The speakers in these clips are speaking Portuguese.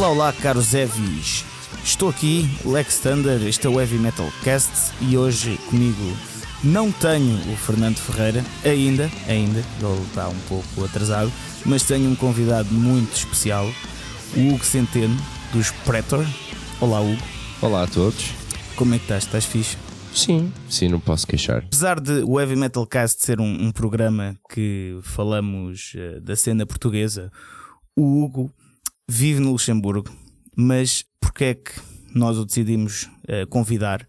Olá, olá, caros Evis. Estou aqui, Lex Thunder, este é o Heavy Metal Cast e hoje comigo não tenho o Fernando Ferreira, ainda, ainda, ele está um pouco atrasado, mas tenho um convidado muito especial, o Hugo Centeno, dos Pretor. Olá, Hugo. Olá a todos. Como é que estás? Estás fixe? Sim, sim, não posso queixar. Apesar de o Heavy Metal Cast ser um, um programa que falamos uh, da cena portuguesa, o Hugo vive no Luxemburgo, mas porque é que nós o decidimos uh, convidar?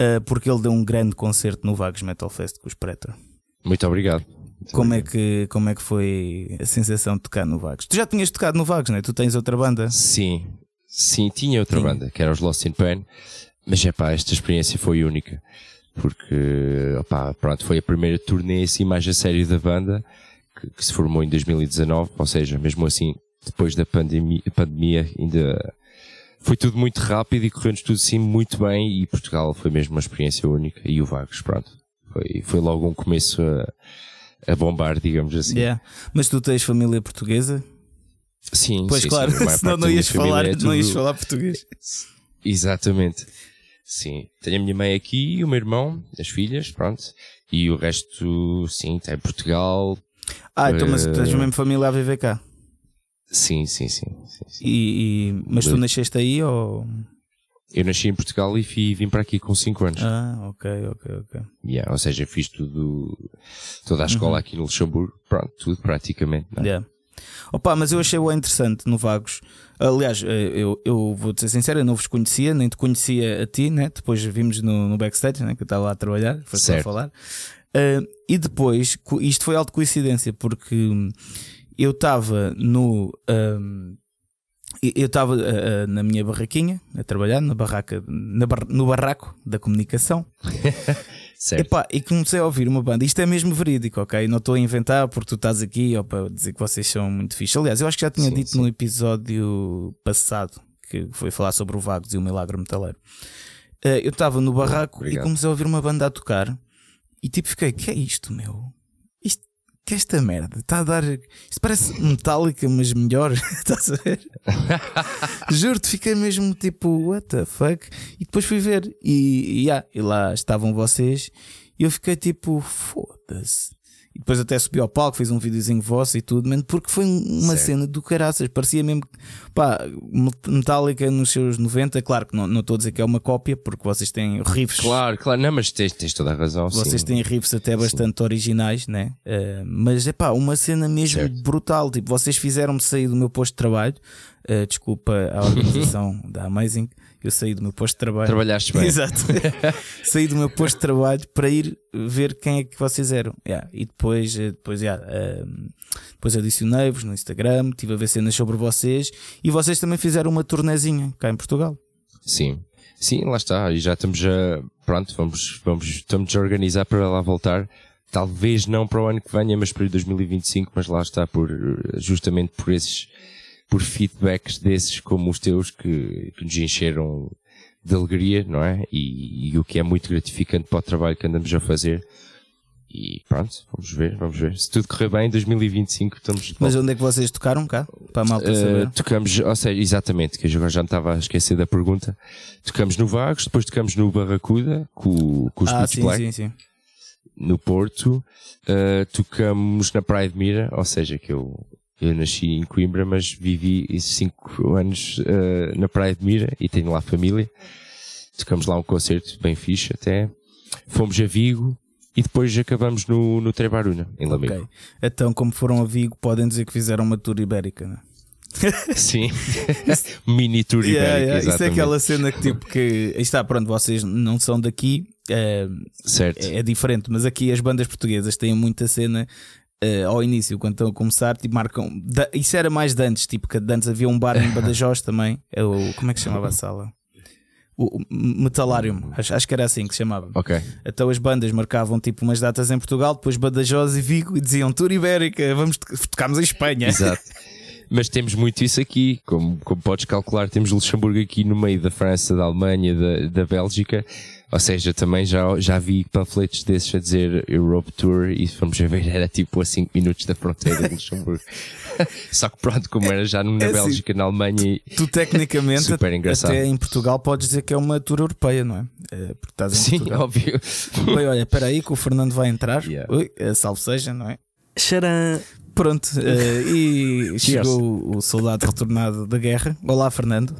Uh, porque ele deu um grande concerto no Vagos Metal Fest com os Pretor. Muito obrigado. Muito Como é, que, como é que foi a sensação de tocar no Vagos? Tu já tinhas tocado no Vagos, não é? Tu tens outra banda? Sim, sim, tinha outra Tinha. banda, que era os Lost in Pain, mas é pá, esta experiência foi única. Porque, opá, pronto, foi a primeira turnê assim mais a sério da banda, que, que se formou em 2019, ou seja, mesmo assim, depois da pandemia, pandemia ainda foi tudo muito rápido e correu-nos tudo assim muito bem e Portugal foi mesmo uma experiência única e o Vagos, pronto. Foi, foi logo um começo a, a bombar, digamos assim. Yeah. Mas tu tens família portuguesa? Sim, Pois sim, claro, sim, senão parte não ias, falar, é não ias tudo- falar português. Exatamente. Sim. Tenho a minha mãe aqui, o meu irmão, as filhas, pronto. E o resto, sim, está em Portugal. Ah, então, mas Eh, tens mesmo família a viver cá. Sim, sim, sim. sim, sim. E, e- mas tu nasceste aí ou. Eu nasci em Portugal e fi- vim para aqui com 5 anos. Ah, ok, ok, ok. Yeah, ou seja, fiz tudo, toda a escola Uhum. aqui no Luxemburgo. Pronto, tudo praticamente. não é? Yeah. Opa, mas eu achei o interessante no Vagos. Aliás, eh, eu, eu vou ser sincero, eu não vos conhecia, nem te conhecia a ti, né? Depois vimos no, no backstage, né? Que eu estava lá a trabalhar, foi só a falar. Eh, e depois, isto foi algo de coincidência, porque eu estava no. hum, eu estava eh, eh, na minha barraquinha a trabalhar na barraca, na bar- no barraco da comunicação Certo. Epá, e comecei a ouvir uma banda. Isto é mesmo verídico, ok? Não estou a inventar porque tu estás aqui ou para dizer que vocês são muito fixe. Aliás, eu acho que já tinha Sim, dito sim. no episódio passado que foi falar sobre o Vagos e o Milagre Metaleiro. Eh, eu estava no barraco e comecei a ouvir uma banda a tocar e tipo fiquei: que é isto, meu? Que esta merda? Está a dar. Isto parece metálica, mas melhor. Estás a ver? Juro-te, fiquei mesmo tipo, what the fuck? E depois fui ver e, e, e lá estavam vocês e eu fiquei tipo, foda-se. E depois até subi ao palco, fiz um videozinho vosso e tudo, mano, porque foi um- uma Certo. cena do caraças. Parecia mesmo, pá, Metallica nos seus 90. Claro que não não estou a dizer que é uma cópia, porque vocês têm riffs. Claro, claro. Não, mas tens, tens toda a razão. Vocês sim. têm riffs até bastante originais, né? Eh, mas é pá, uma cena mesmo Certo. brutal. Tipo, vocês fizeram-me sair do meu posto de trabalho. Eh, desculpa a organização da Amazing, eu saí do meu posto de trabalho. Trabalhaste bem. Exato. saí do meu posto de trabalho para ir ver quem é que vocês eram. Yeah. E depois, eh, depois, yeah, eh, depois adicionei-vos no Instagram, estive a ver cenas sobre vocês e vocês também fizeram uma tornezinha cá em Portugal. Sim, sim, lá está. E já estamos a. Pronto, vamos, vamos, estamos a organizar para lá voltar. Talvez não para o ano que venha, mas para o 2025, mas lá está por, justamente por esses, por feedbacks desses como os teus que, que nos encheram de alegria, não é? E, e o que é muito gratificante para o trabalho que andamos a fazer. E pronto, vamos ver, vamos ver. Se tudo correr bem, em 2025 estamos Mas onde é que vocês tocaram cá? Para a malta Uh, saber. tocamos, ou seja, exatamente, que eu já me estava a esquecer da pergunta. Tocamos no Vagos, depois tocamos no Barracuda, com, com os Ah, sim, Black, sim, sim. no Porto. Uh, tocamos na Praia de Mira, ou seja, que eu, eu nasci em Coimbra, mas vivi esses cinco anos uh, na Praia de Mira e tenho lá família. Tocamos lá um concerto bem fixe até. Fomos a Vigo e depois acabamos no, no Trebaruna, em Lamego. Ok. Então, como foram a Vigo, podem dizer que fizeram uma tour ibérica, não é? Sim. Mini tour Yeah, ibérico, yeah. Isso é aquela cena que tipo que está, pronto, vocês não são daqui, é, Certo. é diferente, mas aqui as bandas portuguesas têm muita cena eh, ao início, quando estão a começar, tipo, marcam. da- isso era mais de antes, tipo, que de antes havia um bar em Badajoz também. É o, como é que se chamava a sala? O, o Metalarium, acho, acho que era assim que se chamava. Ok. Então as bandas marcavam tipo umas datas em Portugal, depois Badajoz e Vigo e diziam Tour Ibérica, vamos to- tocamos em Espanha. Exato. Mas temos muito isso aqui, como, como podes calcular, temos Luxemburgo aqui no meio da França, da Alemanha, da, da Bélgica. Ou seja, também já, já vi panfletos desses a dizer Europe Tour e fomos a ver, era tipo a 5 minutos da fronteira de Luxemburgo. Só que pronto, como era já na É assim, Bélgica, na Alemanha e Tu tecnicamente Super engraçado. até em Portugal podes dizer que é uma tour europeia, não é? É, porque estás em Sim, Portugal. óbvio. Bem, olha, espera aí que o Fernando vai entrar. Yeah. Ui, eh, salve seja, não é? Xarã. Pronto, eh, e chegou o soldado retornado da guerra. Olá, Fernando.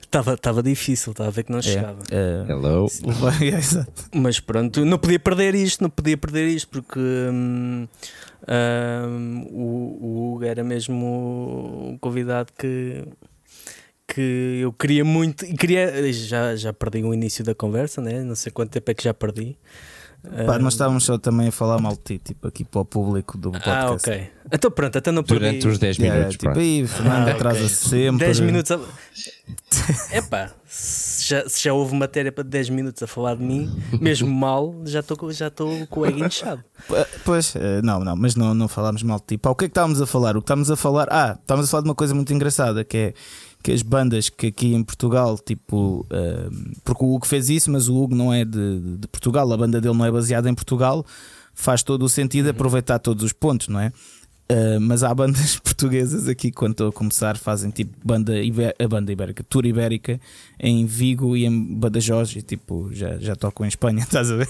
Estava tava difícil, estava a ver que não chegava. É, Hello. é, é. Mas pronto, não podia perder isto, não podia perder isto, porque hum, hum, o, o Hugo era mesmo um convidado que, que eu queria muito e queria. Já, já perdi o início da conversa, né? não sei quanto tempo é que já perdi. Pá, nós estávamos só também a falar mal de ti, tipo, aqui para o público do podcast. Ah, ok. Então pronto, até não perdi. Durante os 10 Yeah, minutos, tipo, pronto. aí, Fernando Ah, atrasa-se ok. sempre. 10 minutos a... Epá, se já, se já houve matéria para 10 minutos a falar de mim, mesmo mal, já estou já estou com o ego inchado. Pois, eh, não, não, mas não, não falámos mal de ti. Pá, o que é que estávamos a falar? O que estávamos a falar, ah, estávamos a falar de uma coisa muito engraçada que é que as bandas que aqui em Portugal, tipo, eh, porque o Hugo fez isso, mas o Hugo não é de, de Portugal, a banda dele não é baseada em Portugal, faz todo o sentido aproveitar todos os pontos, não é? Eh, mas há bandas portuguesas aqui, quando estou a começar, fazem tipo banda, ibé- a banda ibérica, tour ibérica em Vigo e em Badajoz, e tipo, já, já tocam em Espanha, estás a ver?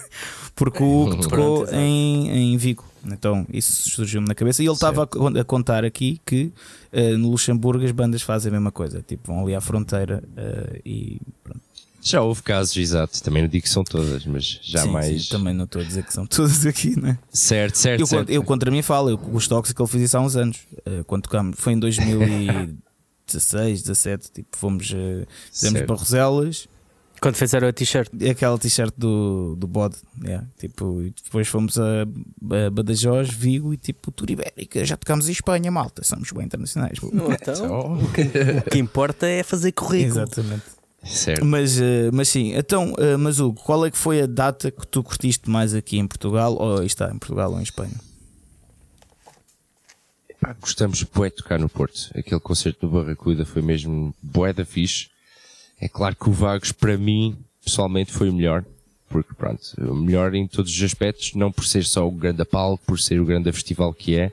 Porque o Hugo tocou Pronto, em, em Vigo. Então isso surgiu-me na cabeça. E ele estava a, a contar aqui que eh, no Luxemburgo as bandas fazem a mesma coisa. Tipo, vão ali à fronteira eh, e pronto. Já houve casos, exato. Também não digo que são todas, mas já Sim, mais. sim, também não estou a dizer que são todas aqui, né? Certo, certo, Eu, certo. contra- eu contra mim falo, eu, os Tóxico ele fez isso há uns anos. eh, quando tocámos, foi em 2016, 17. Tipo, fomos, uh, fizemos Certo. Barroselas. Quando fizeram a t-shirt, E aquela t-shirt do, do bode, yeah, tipo, e depois fomos a, a Badajoz, Vigo e tipo, Tour Ibérica, já tocámos em Espanha, malta, somos bem internacionais. então, o, que, o que importa é fazer currículo. Exatamente. Certo. Mas, eh, mas sim, então, eh, mas Hugo, qual é que foi a data que tu curtiste mais aqui em Portugal? Ou está em Portugal ou em Espanha? Pá, gostamos bué de tocar no Porto. Aquele concerto do Barracuda foi mesmo bué da fixe. É claro que o Vagos, para mim, pessoalmente, foi o melhor. Porque, pronto, o melhor em todos os aspectos, não por ser só o grande palco, por ser o grande festival que é,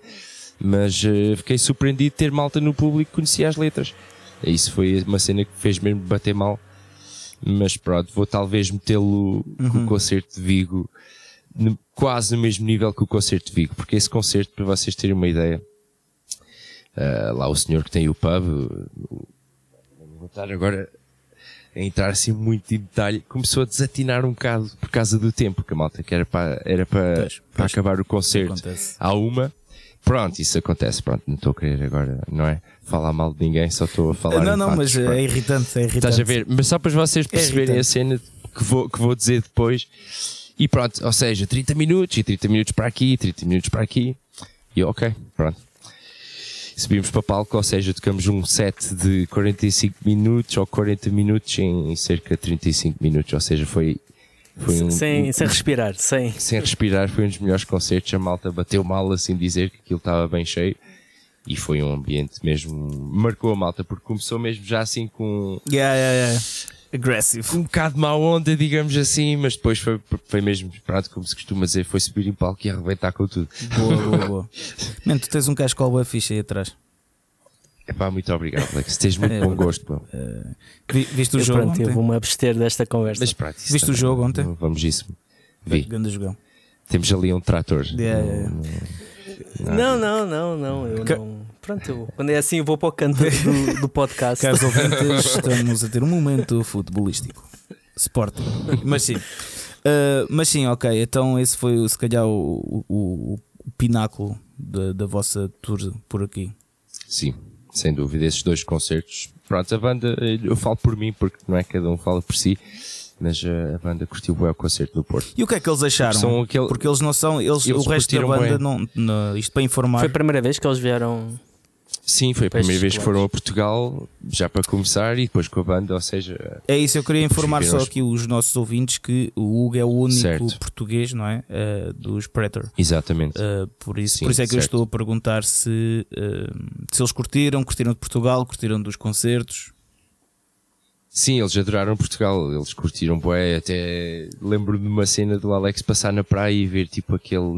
mas eh, fiquei surpreendido de ter malta no público que conhecia as letras. Isso foi uma cena que fez mesmo bater mal. Mas pronto, vou talvez metê-lo com o concerto de Vigo no- quase no mesmo nível que o concerto de Vigo, porque esse concerto, para vocês terem uma ideia, ah, lá o senhor que tem o pub, vou estar agora a entrar assim muito em detalhe, começou a desatinar um bocado por causa do tempo, que a malta que era para, era para, Pois, para pois. acabar o concerto à uma. Pronto, isso acontece, pronto, não estou a querer agora, não é? Falar mal de ninguém, só estou a falar não, não, factos, mas pronto. é irritante, é irritante. Estás a ver? Mas só para vocês perceberem irritante. a cena que vou, que vou dizer depois. E pronto, ou seja, 30 minutos, e 30 minutos para aqui, 30 minutos para aqui. E ok, pronto. Subimos para palco, ou seja, tocamos um set de 45 minutos ou 40 minutos em cerca de 35 minutos. Ou seja, foi, foi um, sem, um- sem respirar, sem. sem respirar, foi um dos melhores concertos. A malta bateu mal, assim dizer, que aquilo estava bem cheio. E foi um ambiente mesmo. Marcou a malta, porque começou mesmo já assim com Yeah, yeah, yeah. Aggressive. um bocado de má onda, digamos assim, mas depois foi, foi mesmo, pronto, como se costuma dizer, foi subir em palco e arrebentar com tudo. Boa, boa, boa. Man, tu tens um cascol bem fixe aí atrás. Epá, muito obrigado, Alex. Tens muito É bom verdade. gosto, pô. Vi- Viste o Eu, jogo pronto, eu ontem? vou-me abster desta conversa. Mas pronto, Viste o também jogo não- ontem? Vamos isso. Vi. Grande jogão. Temos ali um trator. Yeah, yeah, Não, não, não, não. Eu não. Pronto, eu, quando é assim eu vou para o canto do, do podcast. Caros ouvintes, estamos a ter um momento futebolístico. Sporting. Mas sim. Uh, mas sim, ok. Então esse foi se calhar o, o, o pináculo da, da vossa tour por aqui. Sim, sem dúvida, esses dois concertos. Pronto, a banda, eu falo por mim, porque não é cada um fala por si, mas eh, a banda curtiu bem o concerto do Porto. E o que é que eles acharam? São aquele- Porque eles não são. Eles, Eles o resto da banda não, não- Isto para informar. Foi a primeira vez que eles vieram. Sim, foi a Peixes primeira vez que foram a Portugal, já para começar, e depois com a banda, ou seja, É isso, eu queria informar só aqui os nossos ouvintes que o Hugo é o único Certo. português, não é? Uh, dos Predator. exatamente. Uh, por, isso, Sim, por isso é que eu certo. estou a perguntar se, uh, se eles curtiram, curtiram de Portugal, curtiram dos concertos. Sim, eles adoraram Portugal, eles curtiram bué, até lembro de uma cena do Alex passar na praia e ver tipo aquele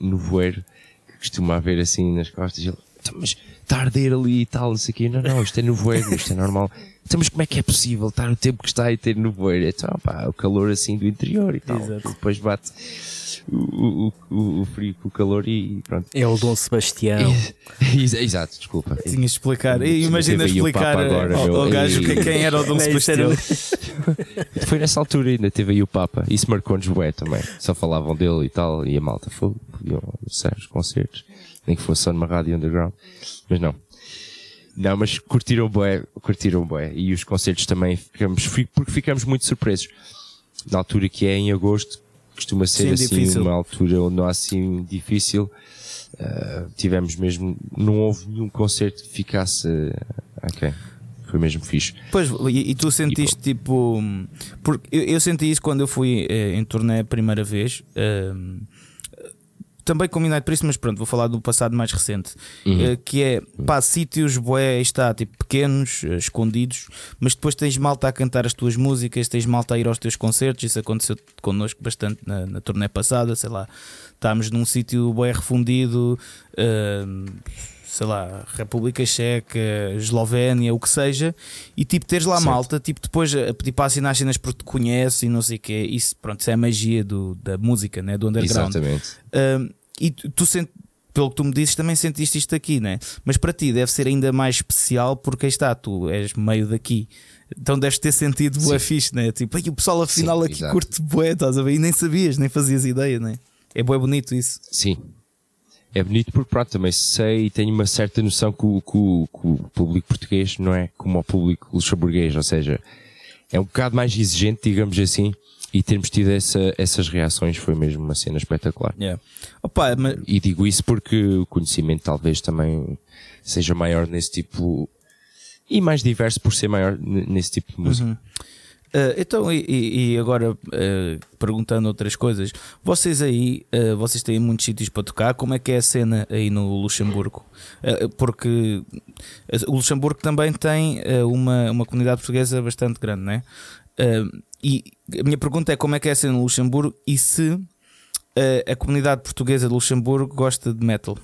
nevoeiro que costuma haver assim nas costas ele, "Então, mas está a arder ali e tal, não sei o quê, não, não, isto é nevoeiro, isto é normal. Então, mas como é que é possível estar o tempo que está e ter nevoeiro? Então, pá, o calor assim do interior e tal, Exato. depois bate o, o, o, o frio com o calor e pronto. É o Dom Sebastião. Ex- Exato, desculpa. Tinhas de explicar. Imagina explicar agora, ao, ao gajo que- quem era o Dom isso Sebastião. Foi nessa altura ainda teve aí o Papa. Isso marcou-nos bué também. Só falavam dele e tal. E a malta foi, podiam ser os concertos. Nem que fosse só numa rádio underground. Mas não. Não, mas curtiram bué, curtiram bué. E os concertos também ficamos, fi- porque ficamos muito surpresos. Na altura que é em agosto, costuma ser Sim, assim difícil. uma altura onde não há assim difícil. Ah, tivemos mesmo, não houve nenhum concerto que ficasse, ah, ok. Foi mesmo fixe. Pois, e, e tu sentiste tipo. Porque eu, eu senti isso quando eu fui eh, em turnê a primeira vez. ehm, também com Midnight Priest, mas pronto, vou falar do passado mais recente. eh, que é, pá, sítios aí está, tipo, pequenos, eh, escondidos, mas depois tens malta a cantar as tuas músicas, tens malta a ir aos teus concertos. Isso aconteceu connosco bastante na, na turnê passada, sei lá. Estávamos num sítio bué refundido. ehm, sei lá, República Checa, Eslovénia, o que seja, e tipo teres lá Certo. malta, tipo depois a pedir para assinar cenas porque te conhece e não sei o que, isso, pronto, isso é a magia do, da música, né? do underground. Exatamente. Um, e tu, tu sent, pelo que tu me dizes, também sentiste isto aqui, né? Mas para ti deve ser ainda mais especial porque aí está, tu és meio daqui. Então deves ter sentido Sim. fixe, né? Tipo, "Ai, o pessoal afinal Sim, aqui exato. curte bué, estás a ver? E nem sabias, nem fazias ideia, né? É bué bonito isso. Sim. É bonito porque pronto, também sei e tenho uma certa noção que o, que o- que o público português não é como o público luxemburguês, ou seja, é um bocado mais exigente, digamos assim, e termos tido essa, essas reações foi mesmo uma cena espetacular. Yeah. Opa, mas, E digo isso porque o conhecimento talvez também seja maior nesse tipo e mais diverso por ser maior nesse tipo de música. Uh, então, e, e- agora uh, perguntando outras coisas, vocês aí, uh, vocês têm muitos sítios para tocar, como é que é a cena aí no Luxemburgo? Porque o Luxemburgo também tem uma, uma comunidade portuguesa bastante grande, não é? Uh, e a minha pergunta é como é que é a cena no Luxemburgo e se uh, a comunidade portuguesa de Luxemburgo gosta de metal.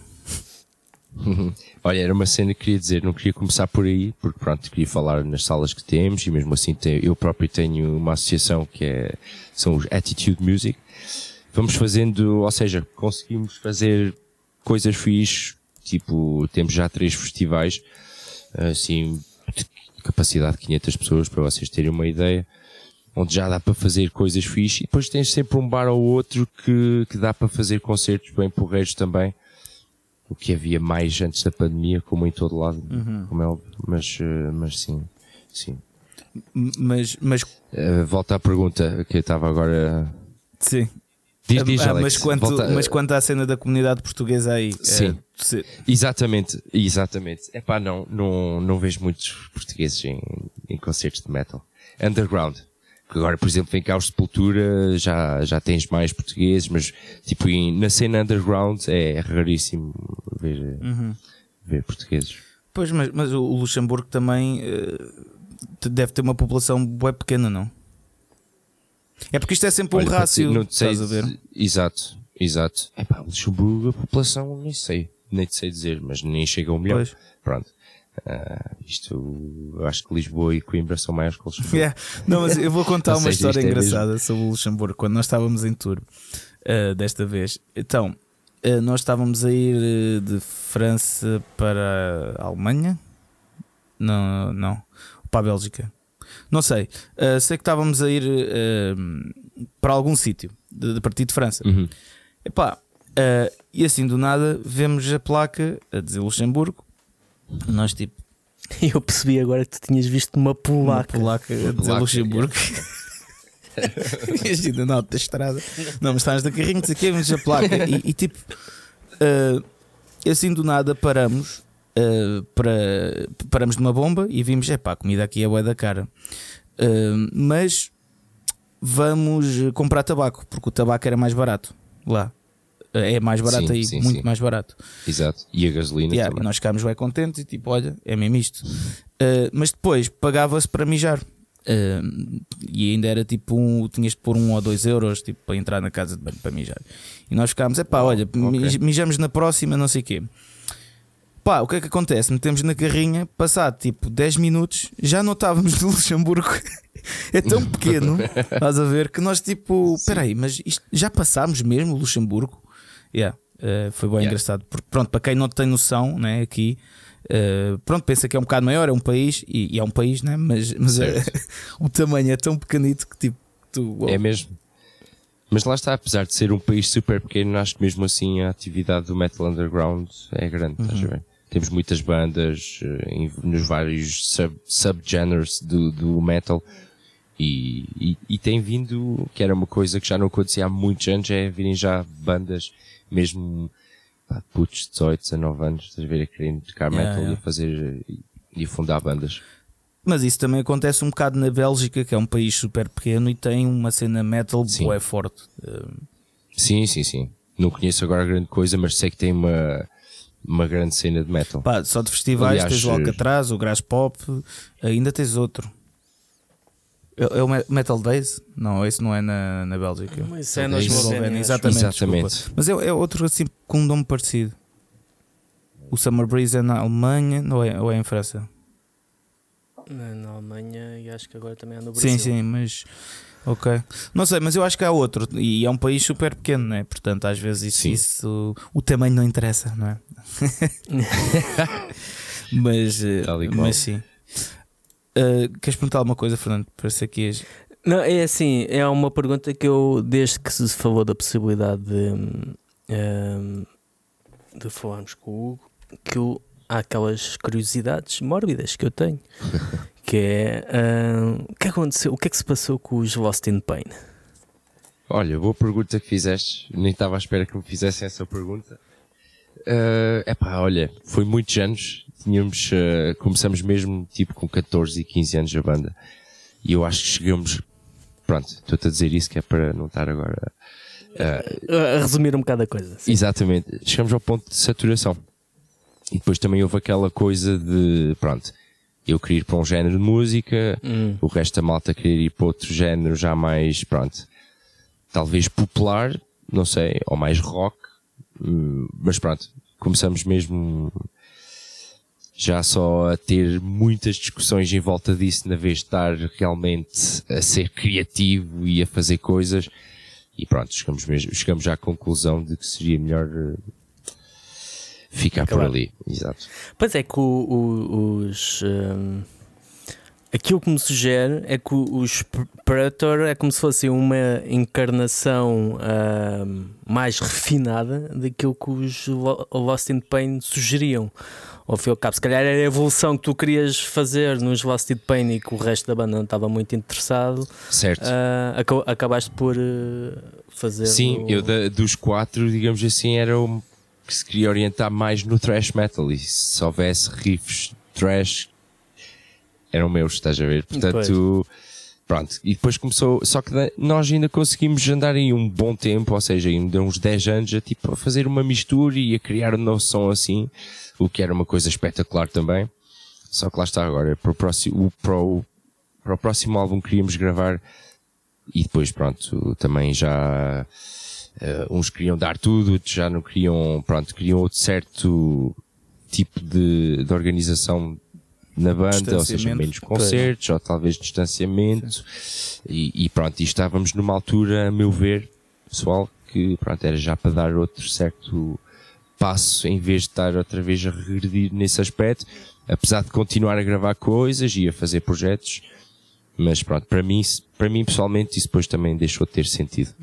Olha, era uma cena que queria dizer, não queria começar por aí, porque pronto, queria falar nas salas que temos e mesmo assim eu próprio tenho uma associação que é, são os Attitude Music. Vamos fazendo, ou seja, conseguimos fazer coisas fixes, tipo, temos já três festivais, assim, de capacidade de 500 pessoas, para vocês terem uma ideia, onde já dá para fazer coisas fixes e depois tens sempre um bar ou outro que, que dá para fazer concertos bem porreiros também o que havia mais antes da pandemia, como em todo lado, como é mas, eh, mas sim, sim. Mas, mas Eh, volta à pergunta que eu estava agora. sim. Diz, diz, Ah, Alex. mas, quanto, Volta- mas quanto à cena da comunidade portuguesa aí, Sim. uh, se- Exatamente, exatamente. É pá, não, não, não vejo muitos portugueses em, em concertos de metal. Underground. Que agora, por exemplo, vem cá os Sepultura, já, já tens mais portugueses, mas tipo, em- na cena underground é raríssimo ver, ver portugueses. Pois, mas, mas o Luxemburgo também te- deve ter uma população bem pequena, não? É porque isto é sempre um Olha, ti, rácio, não sei, estás a ver? Exato, exato. É pá, Luxemburgo, a população, nem sei, nem te sei dizer, mas nem chega a um milhão. Pois. Pronto. Ah, isto, eu acho que Lisboa e Coimbra são maiores que o Luxemburgo. Yeah. Não, mas eu vou contar uma seja, história é engraçada sobre o Luxemburgo quando nós estávamos em tour eh, desta vez. Então, eh, nós estávamos a ir de França para a Alemanha? Não, não. Para a Bélgica. Não sei. Sei que estávamos a ir para algum sítio de, de partir de França. Uhum. Epá, e assim do nada vemos a placa a dizer Luxemburgo. Nós tipo, Eu percebi agora que tu tinhas visto uma uma polaca. polaca a dizer polaca, Luxemburgo. Imagina na alta estrada. Não, mas estás no carrinho, não sei o quê, vemos a placa. E, e tipo, eh, assim do nada paramos uh, para, paramos numa bomba e vimos: é pá, a comida aqui é bué da cara. Uh, mas vamos comprar tabaco, porque o tabaco era mais barato lá. É mais barato Sim, aí, sim, muito sim. mais barato. Exato. E a gasolina Yeah, também. nós ficámos bem contentes e tipo, olha, é mesmo isto. Uh, mas depois pagava-se para mijar. Uh, e ainda era tipo um, tinhas de pôr um ou dois euros tipo, para entrar na casa de banho para mijar. E nós ficámos, é pá, olha, mi- mijamos na próxima, não sei o quê. Pá, o que é que acontece? Metemos na carrinha, passado tipo 10 minutos, já não estávamos no Luxemburgo. é tão pequeno, estás a ver, que nós tipo, espera aí, mas isto, já passámos mesmo o Luxemburgo? Yeah, uh, foi bem Yeah. engraçado. Porque, pronto, para quem não tem noção, né, aqui, uh, pronto, pensa que é um bocado maior, é um país, e, e é um país, né, mas, mas é- o tamanho é tão pequenito que tipo, tu, É mesmo. Mas lá está, apesar de ser um país super pequeno, acho que mesmo assim a atividade do Metal Underground é grande, estás Uhum. a ver? Temos muitas bandas eh, em- nos vários sub- subgenres do, do metal e, e, e tem vindo, que era uma coisa que já não acontecia há muitos anos, é virem já bandas, mesmo pá, putos de 18, 19 anos, estás a ver, a querendo tocar Yeah, metal e yeah. a fazer e, e fundar bandas. Mas isso também acontece um bocado na Bélgica, que é um país super pequeno e tem uma cena metal bué forte. Uh, Sim, sim, sim. Não conheço agora grande coisa, mas sei que tem uma, uma grande cena de metal. pá, só de festivais Aliás, tens o Alcatraz, o Grass Pop, ainda tens outro. É, é o Me- Metal Days? Não, esse não é na, na Bélgica. Isso é na. Eslovénia. Exatamente. Exatamente. Mas é, é outro assim com um nome parecido. O Summer Breeze é na Alemanha ou é, ou é em França? Na, na Alemanha e acho que agora também é no Brasil. Sim, sim, mas. Ok. Não sei, mas eu acho que há outro. E é um país super pequeno, né? Portanto, às vezes isso, isso- o tamanho não interessa, não é? mas, eh, e mas sim. Uh, queres perguntar alguma coisa, Fernando? Parece que és. Não, é assim, é uma pergunta que eu, desde que se falou da possibilidade de, hum, de falarmos com o Hugo, que eu, há aquelas curiosidades mórbidas que eu tenho, que é hum, o que aconteceu, o que é que se passou com os Lost in Pain? Olha, boa pergunta que fizeste. Nem estava à espera que me fizessem essa pergunta. É epá, olha, foi muitos anos. Tínhamos, eh, começamos mesmo tipo com 14 e 15 anos a banda. E eu acho que chegamos, pronto, estou-te a dizer isso que é para não estar agora. A resumir um bocado a coisa. sim. Exatamente, chegamos ao ponto de saturação. E depois também houve aquela coisa de, pronto, eu queria ir para um género de música, Hum. o resto da malta queria ir para outro género já mais, pronto, talvez popular, não sei, ou mais rock, hum, mas pronto, começamos mesmo já só a ter muitas discussões em volta disso, na vez de estar realmente a ser criativo e a fazer coisas, e pronto, chegamos, mesmo, chegamos à conclusão de que seria melhor eh, ficar por Claro. ali. Exato. Pois é que o- o- os. hum, aquilo que me sugere é que os Predator é como se fosse uma encarnação hum, mais refinada daquilo que os Lo- Lost in Pain sugeriam. Ao fim e ao cabo, se calhar era a evolução que tu querias fazer nos in Pain e que o resto da banda não estava muito interessado, Certo. aca- acabaste por eh, fazer. Sim, o- eu da- dos quatro, digamos assim, era o que se queria orientar mais no thrash metal e se houvesse riffs thrash eram meus, estás a ver? Portanto, pronto. E depois começou, só que nós ainda conseguimos andar aí um bom tempo, ou seja, ainda uns 10 anos a tipo a fazer uma mistura e a criar um novo som assim, o que era uma coisa espetacular também. Só que lá está agora, para o próximo, o- para o, para o próximo álbum que queríamos gravar e depois pronto, também já eh, uns queriam dar tudo, outros já não queriam, pronto, queriam outro certo tipo de, de organização na banda, ou seja, menos concertos, ou talvez distanciamento, e, e pronto, e estávamos numa altura, a meu ver, pessoal, que pronto, era já para dar outro certo passo, em vez de estar outra vez a regredir nesse aspecto, apesar de continuar a gravar coisas e a fazer projetos, mas pronto, para mim, para mim pessoalmente, isso depois também deixou de ter sentido.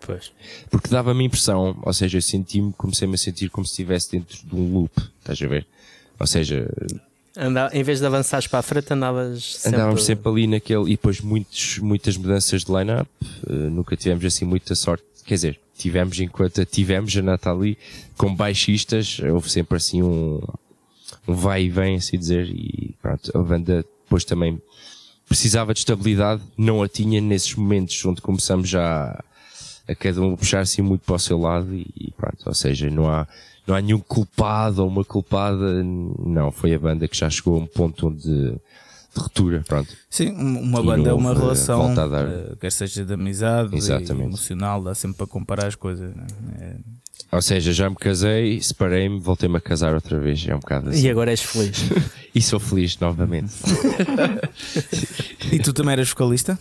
Pois. Porque dava-me impressão, ou seja, eu senti-me, comecei-me a sentir como se estivesse dentro de um loop, estás a ver? Ou seja, Anda, em vez de avançares para a frente, andavas sempre. andávamos sempre ali naquele, e depois muitos, muitas mudanças de line-up, eh, nunca tivemos assim muita sorte, quer dizer, tivemos enquanto tivemos a Nathalie com baixistas, houve sempre assim um, um vai e vem, assim dizer, e pronto, a banda depois também precisava de estabilidade, não a tinha nesses momentos onde começamos já a cada um puxar assim muito para o seu lado e pronto, ou seja, não há, não há nenhum culpado ou uma culpada, não, foi a banda que já chegou a um ponto onde de ruptura, pronto. Sim, uma banda é uma relação, uh, quer seja de amizade, emocional, dá sempre para comparar as coisas. É? Ou seja, já me casei, separei-me, voltei-me a casar outra vez. É um bocado assim. E agora és feliz. e sou feliz novamente. e tu também eras vocalista?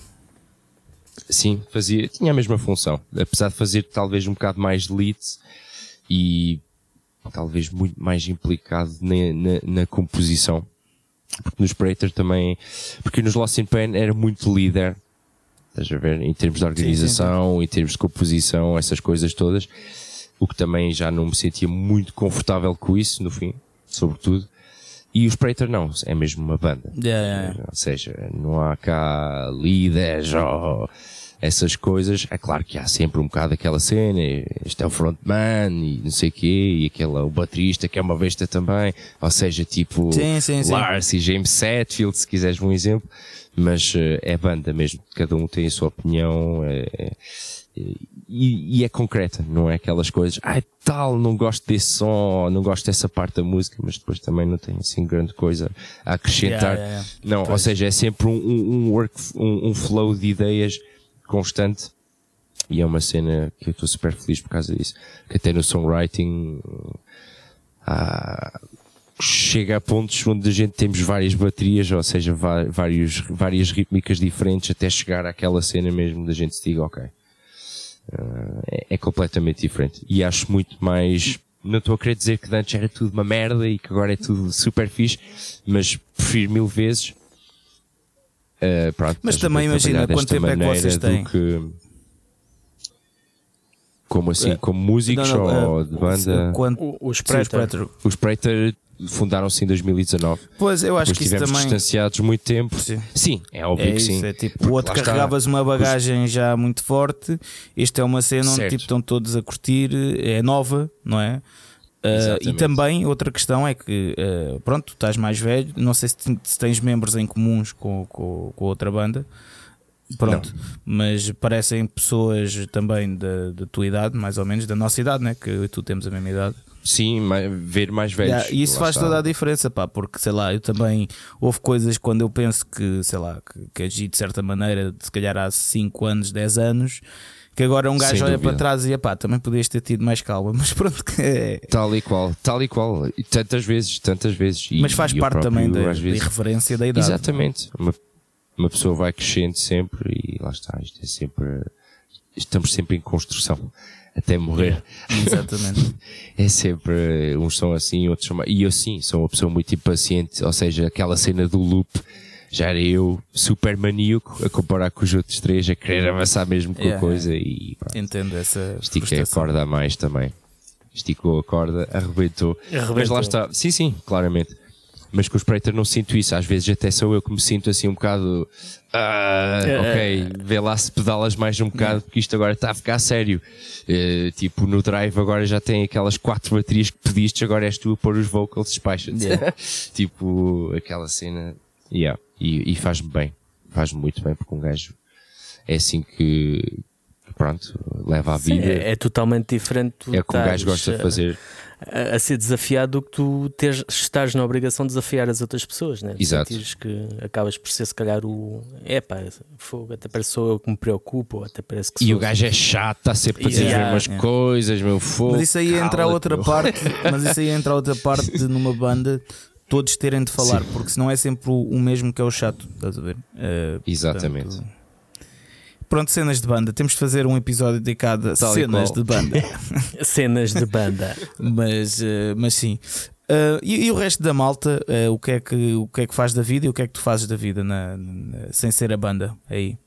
Sim, fazia, tinha a mesma função. Apesar de fazer talvez um bocado mais de lead e talvez muito mais implicado na, na, na composição. Porque nos Prater também, porque nos Lost in Pain era muito líder. Estás a ver? Em termos de organização, sim, sim. em termos de composição, essas coisas todas o que também já não me sentia muito confortável com isso, no fim, sobretudo. E os Prater não, é mesmo uma banda. Yeah, yeah. Ou seja, não há cá líderes ou essas coisas. É claro que há sempre um bocado aquela cena, este é o frontman e não sei o quê, e aquele, o baterista que é uma besta também. Ou seja, tipo sim, sim, Lars sim. e James Hetfield, se quiseres um exemplo. Mas eh, é banda mesmo, cada um tem a sua opinião. É, é e, e, é concreta, não é aquelas coisas, ai ah, tal, não gosto desse som, não gosto dessa parte da música, mas depois também não tem assim grande coisa a acrescentar. Yeah, yeah, yeah. Não, pois. ou seja, é sempre um, um, work, um, um, flow de ideias constante e é uma cena que eu estou super feliz por causa disso. Que até no songwriting ah, chega a pontos onde a gente temos várias baterias, ou seja, vários, várias rítmicas diferentes até chegar àquela cena mesmo da gente se diga, ok Uh, é, é, completamente diferente. E acho muito mais. Não estou a querer dizer que antes era tudo uma merda e que agora é tudo super fixe, mas prefiro mil vezes. Uh, pronto, mas também imagina quanto tempo é que vocês têm. Que, como assim? Como músicos não, não, ou de banda? Os Prater. Os Prater fundaram-se em 2019. Pois, eu acho Depois que isso também... distanciados muito tempo. Sim, sim é óbvio é que sim. É tipo, o outro carregavas está... uma bagagem já muito forte, este é uma cena onde tipo, estão todos a curtir, é nova, não é? Uh, e também outra questão é que, uh, pronto, estás mais velho, não sei se, se tens membros em comuns com, com, com outra banda, pronto, não. mas parecem pessoas também da, da tua idade, mais ou menos, da nossa idade, né? que tu temos a mesma idade. Sim, ver mais velhos. Yeah, e isso faz está. toda a diferença, pá, porque sei lá, eu também houve coisas quando eu penso que, sei lá, que, que agi de certa maneira, se calhar há 5 anos, 10 anos, que agora um gajo Sem olha dúvida. para trás e pá, também podias ter tido mais calma, mas pronto. É... Tal e qual, tal e qual, e tantas vezes, tantas vezes. E, mas faz parte próprio, também da, vezes... irreverência da idade. Exatamente, uma, uma pessoa vai crescendo sempre e lá está, isto é sempre. Estamos sempre em construção até morrer. Exatamente. é sempre, uns são assim, outros são E eu sim, sou uma pessoa muito impaciente, ou seja, aquela cena do loop, já era eu super maníaco a comparar com os outros três, a querer avançar mesmo com yeah, a coisa e pronto, Entendo essa Estiquei a corda a mais também. Esticou a corda, arrebentou. arrebentou. Mas lá está. Sim, sim, claramente mas com os Prater não sinto isso. Às vezes até sou eu que me sinto assim um bocado. Uh, ok, vê lá se pedalas mais um bocado, porque isto agora está a ficar sério. Uh, tipo, no drive agora já tem aquelas quatro baterias que pediste, agora és tu a pôr os vocals, despacha-te. Yeah. tipo, aquela cena. Yeah. E, e faz-me bem. Faz-me muito bem, porque um gajo é assim que. Pronto, leva a vida. Sim, é, é, totalmente diferente. É o que um gajo gosta de fazer a, a, ser desafiado do que tu teres, estás na obrigação de desafiar as outras pessoas, né? Exato. Sentires que acabas por ser, se calhar, o. É pá, fogo, até parece sou eu que me preocupo, até parece que. E o gajo é chato, está sempre a dizer yeah, as mesmas coisas, meu fogo. Mas isso aí entra a outra parte, mas isso aí entra a outra parte numa banda todos terem de falar, Sim. porque senão é sempre o, mesmo que é o chato, estás a ver? Uh, Exatamente. Portanto, Pronto, cenas de banda. Temos de fazer um episódio dedicado a Tal cenas de banda. cenas de banda. mas, uh, mas sim. Uh, e, e, o resto da malta, uh, o, que é que, o que é que faz da vida e o que é que tu fazes da vida na, na, sem ser a banda aí?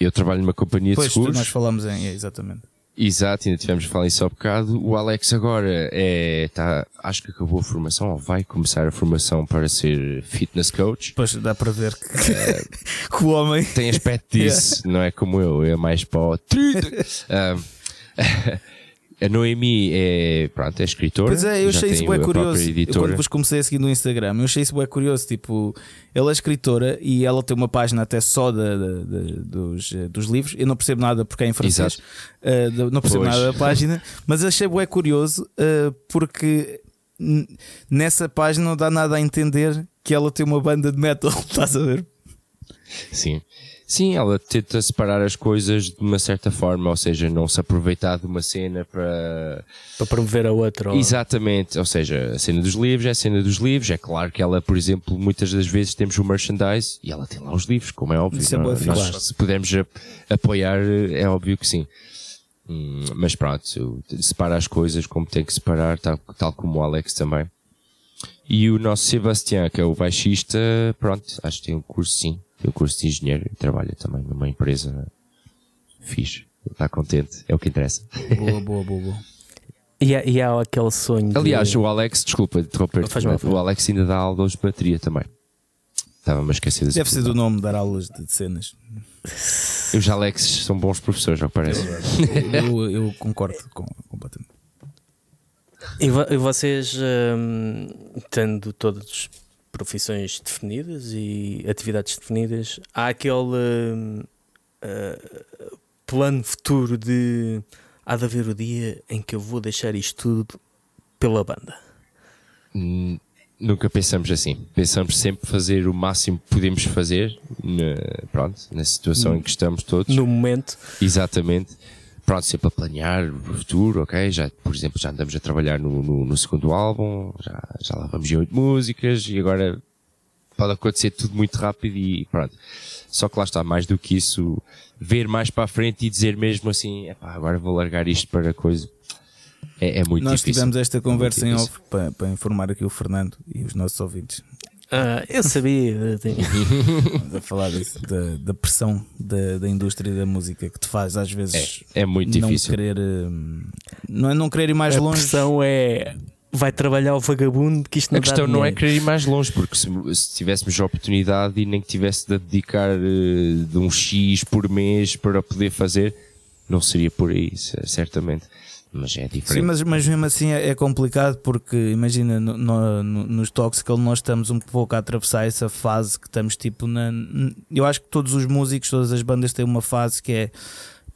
Eu trabalho numa companhia pois, de seguros. Nós falamos em. Exatamente. Exato, ainda tivemos a falar isso há bocado. O Alex agora é, tá, acho que acabou a formação, ou vai começar a formação para ser fitness coach. Pois dá para ver que, uh, que o homem tem aspecto disso, yeah. não é como eu, é mais para o a Noemi é, pronto, é escritora. Pois é, eu achei isso bem curioso. Eu, quando vos comecei a seguir no Instagram, eu achei isso bem curioso. Tipo, ela é escritora e ela tem uma página até só da- da- da- dos, eh, dos livros. Eu não percebo nada porque é em francês, da- não percebo Pois. nada da página, mas achei bem curioso eh, porque nessa página não dá nada a entender que ela tem uma banda de metal, estás a ver? Sim. Sim, ela tenta separar as coisas de uma certa forma, ou seja, não se aproveitar de uma cena para. Para promover a outra. ou- Exatamente, ou seja, a cena dos livros é a cena dos livros. É claro que ela, por exemplo, muitas das vezes temos o merchandise e ela tem lá os livros, como é óbvio. Isso é bué nós. Claro. se pudermos apoiar, é óbvio que sim. Hum, mas pronto, separa as coisas como tem que separar, tal, tal como o Alex também. E o nosso Sebastião, que é o baixista, pronto, acho que tem um curso sim, tem um curso de engenheiro e trabalha também numa empresa fixe. Está contente, é o que interessa. Boa, boa, boa, boa. E, há, e há aquele sonho. de- Aliás, o Alex, desculpa interromper o. Alex ainda dá aulas de bateria também. Estava-me a esquecer desse Deve ser do nome dar aulas de de cenas. E os Alex são bons professores, ao que parece. Eu, eu concordo com, completamente. E, vo- e vocês, hum, tendo todas profissões definidas e atividades definidas, há aquele ah, plano futuro de há de haver o dia em que eu vou deixar isto tudo pela banda. Hum, Nunca pensamos assim. Pensamos sempre fazer o máximo que podemos fazer, na, pronto, na situação em que estamos todos. No momento, Exatamente. Pronto, sempre a planear o futuro, ok? Já, por exemplo, já andamos a trabalhar no, no, no segundo álbum, já, já lá vamos em oito músicas e agora pode acontecer tudo muito rápido e pronto. Só que lá está, mais do que isso, ver mais para a frente e dizer mesmo assim, epá, agora vou largar isto para a coisa. É, é muito Nós difícil. tivemos esta conversa em difícil. off para, para informar aqui o Fernando e os nossos ouvintes. Ah, eu sabia. a falar disso, da, da pressão da, da indústria da música que te faz às vezes É, é muito não difícil. querer hum, não é não querer ir mais a longe. pressão é vai trabalhar o vagabundo que isto não A questão dá não é querer ir mais longe, porque se, se tivéssemos a oportunidade e nem que tivesse de dedicar eh, de um X por mês para poder fazer, não seria por aí, certamente. Mas é diferente. Sim, mas, mas mesmo assim é, é complicado porque imagina no, no- no- nos Toxical nós estamos um pouco a atravessar essa fase que estamos tipo na. Eu acho que todos os músicos, todas as bandas têm uma fase que é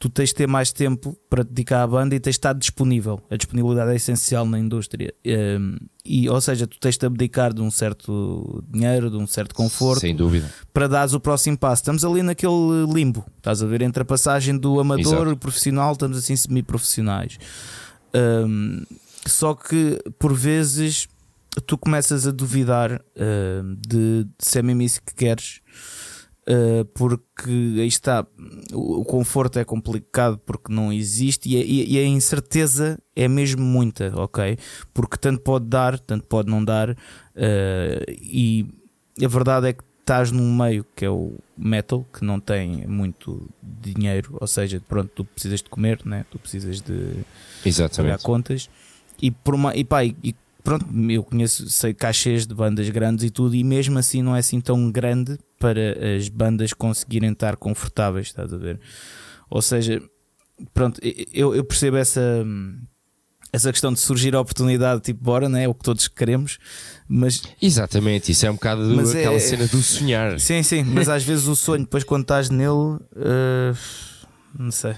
tu tens de ter mais tempo para dedicar à banda e tens de estar disponível. A disponibilidade é essencial na indústria. Um, e, ou seja, tu tens de abdicar de um certo dinheiro, de um certo conforto Sem dúvida. para dares o próximo passo. Estamos ali naquele limbo, estás a ver, entre a passagem do amador Exato. e profissional, estamos assim semi-profissionais. Hum, só que por vezes tu começas a duvidar hum, de, de se é mesmo isso que queres. Uh, porque aí está, o, o conforto é complicado porque não existe e a, e- a incerteza é mesmo muita, ok? Porque tanto pode dar, tanto pode não dar, uh, e a verdade é que estás num meio que é o metal, que não tem muito dinheiro, ou seja, pronto, tu precisas de comer, né? tu precisas de pagar Exatamente. contas e, por uma, e pá, e, e pronto, eu conheço, sei cachês de bandas grandes e tudo, e mesmo assim não é assim tão grande para as bandas conseguirem estar confortáveis, estás a ver? Ou seja, pronto, eu, eu percebo essa. Essa questão de surgir a oportunidade, tipo, bora, né? É o que todos queremos, mas Exatamente, isso é um bocado do- é- aquela cena do sonhar. sim, sim, mas às vezes o sonho, depois quando estás nele, eh, não sei.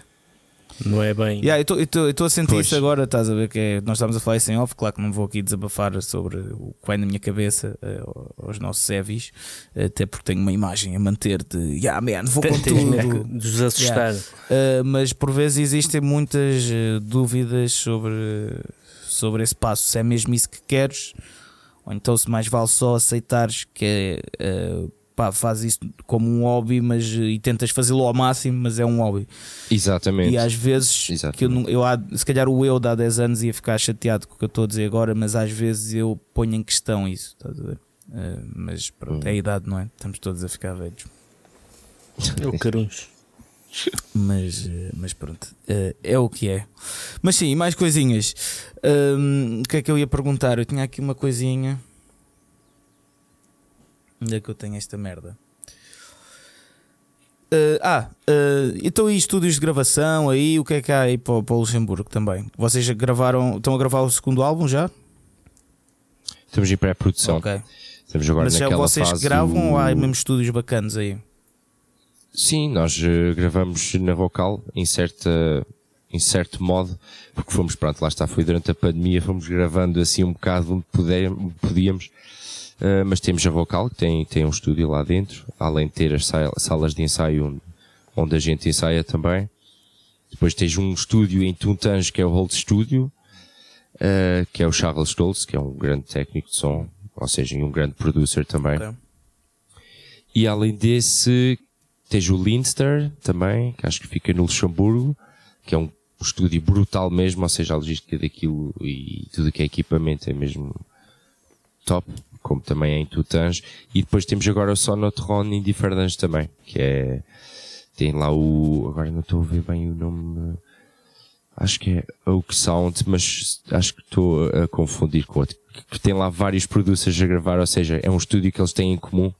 Não é bem. Yeah, eu estou a sentir Pois. isso agora, estás a ver que é- nós estamos a falar isso em off, claro que não vou aqui desabafar sobre o que vai na minha cabeça eh, aos nossos Evis, até porque tenho uma imagem a manter de yeah man, vou com tudo. de os assustar. Uh, mas por vezes existem muitas uh, dúvidas sobre, sobre esse passo. Se é mesmo isso que queres, ou então se mais vale só aceitares que é. Uh, pá, faz isso como um hobby mas, uh, e tentas fazê-lo ao máximo, mas é um hobby. Exatamente. E às vezes, Exatamente. que eu, não- eu há- se calhar o eu de há 10 anos ia ficar chateado com o que eu estou a dizer agora, mas às vezes eu ponho em questão isso, estás a ver? Uh, mas pronto, é a idade, não é? Estamos todos a ficar velhos. O caruncho. Mas, eh, mas pronto, eh, é o que é. Mas sim, mais coisinhas. Hum, o que é que eu ia perguntar? Eu tinha aqui uma coisinha. Onde é que eu tenho esta merda? Uh, ah, uh, então e estúdios de gravação aí, o que é que há aí para, para o Luxemburgo também? Vocês gravaram, estão a gravar o segundo álbum já? Estamos em pré-produção. Ok. Estamos agora Mas já vocês gravam do- ou há mesmo estúdios bacanas aí? Sim, nós eh, gravamos na vocal em certa em certo modo, porque fomos, pronto, lá está, foi durante a pandemia, fomos gravando assim um bocado onde podíamos, Eh, mas temos a vocal, que tem, tem um estúdio lá dentro, além de ter as sa- salas de ensaio onde, a gente ensaia também. Depois tens um estúdio em Tuntange, que é o Hold Studio, eh, que é o Charles Stoltz, que é um grande técnico de som, ou seja, um grande producer também. Ok. E além desse, tens o Leinster também, que acho que fica no Luxemburgo, que é um estúdio brutal mesmo, ou seja, a logística daquilo e tudo que é equipamento é mesmo top, como também é em Tutange. E depois temos agora o Sonotron em Differdange também, que é, tem lá o, agora não estou a ver bem o nome, acho que é Oak Sound, mas acho que estou a confundir com outro, que tem lá vários producers a gravar, ou seja, é um estúdio que eles têm em comum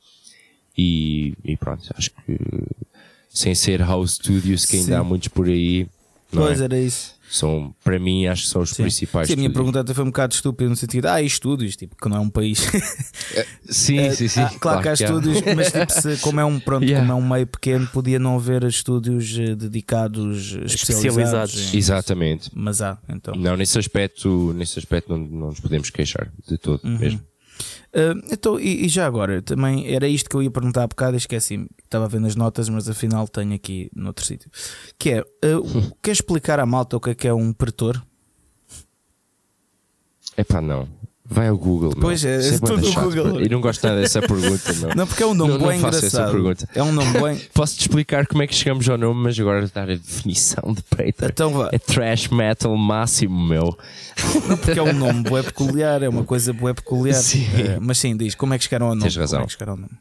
e, e pronto, acho que sem ser house studios, que ainda Sim. há muitos por aí, não Pois é? era isso. São, para mim, acho que são os Sim. principais Sim, a minha estúdios. pergunta até foi um bocado estúpida no sentido, ah, estúdios, tipo, que não é um país. Sim, Eh, sim, sim. ah, claro, que há estúdios, mas tipo, se- como, é um, pronto, Yeah. como é um meio pequeno, podia não haver estúdios eh, dedicados, especializados. Especializados. em- Exatamente. Mas há, então. Não, nesse aspecto, nesse aspecto não, não nos podemos queixar de todo Uhum. mesmo. Ah, então, e, e já agora, também era isto que eu ia perguntar há bocado, esqueci-me, estava a ver nas notas, mas afinal tenho aqui noutro sítio. Que é, o- quer explicar à malta o que é que é um pretor? Epá, não. Vai ao Google. meu. Pois é, é bué tudo da no chato, Google. pá. E não gosto nada dessa pergunta, meu. Não, porque é um nome Não, não bem essa engraçado. pergunta. É um nome bem. Posso-te explicar como é que chegamos ao nome, mas agora dar a definição de Prater. Então vá. É trash metal máximo, meu. Não, porque é um nome bué peculiar, é uma coisa bué peculiar. Sim. Eh, mas sim, diz, como é que chegaram ao nome? Tens razão. Como é que chegaram ao nome?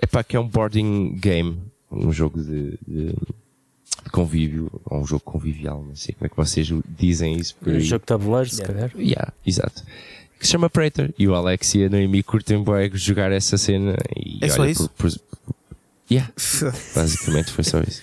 Epá, que é um boarding game. Um jogo de, de- de convívio. Ou um jogo convivial. Não sei como é que vocês dizem isso por Um aí. jogo de tabuleiro, se Yeah. calhar. Yeah, exato. Que se chama Prater. E o Alex e a Noemi curtem bué jogar essa cena. E É só isso? por- por- Yeah, basicamente foi só isso.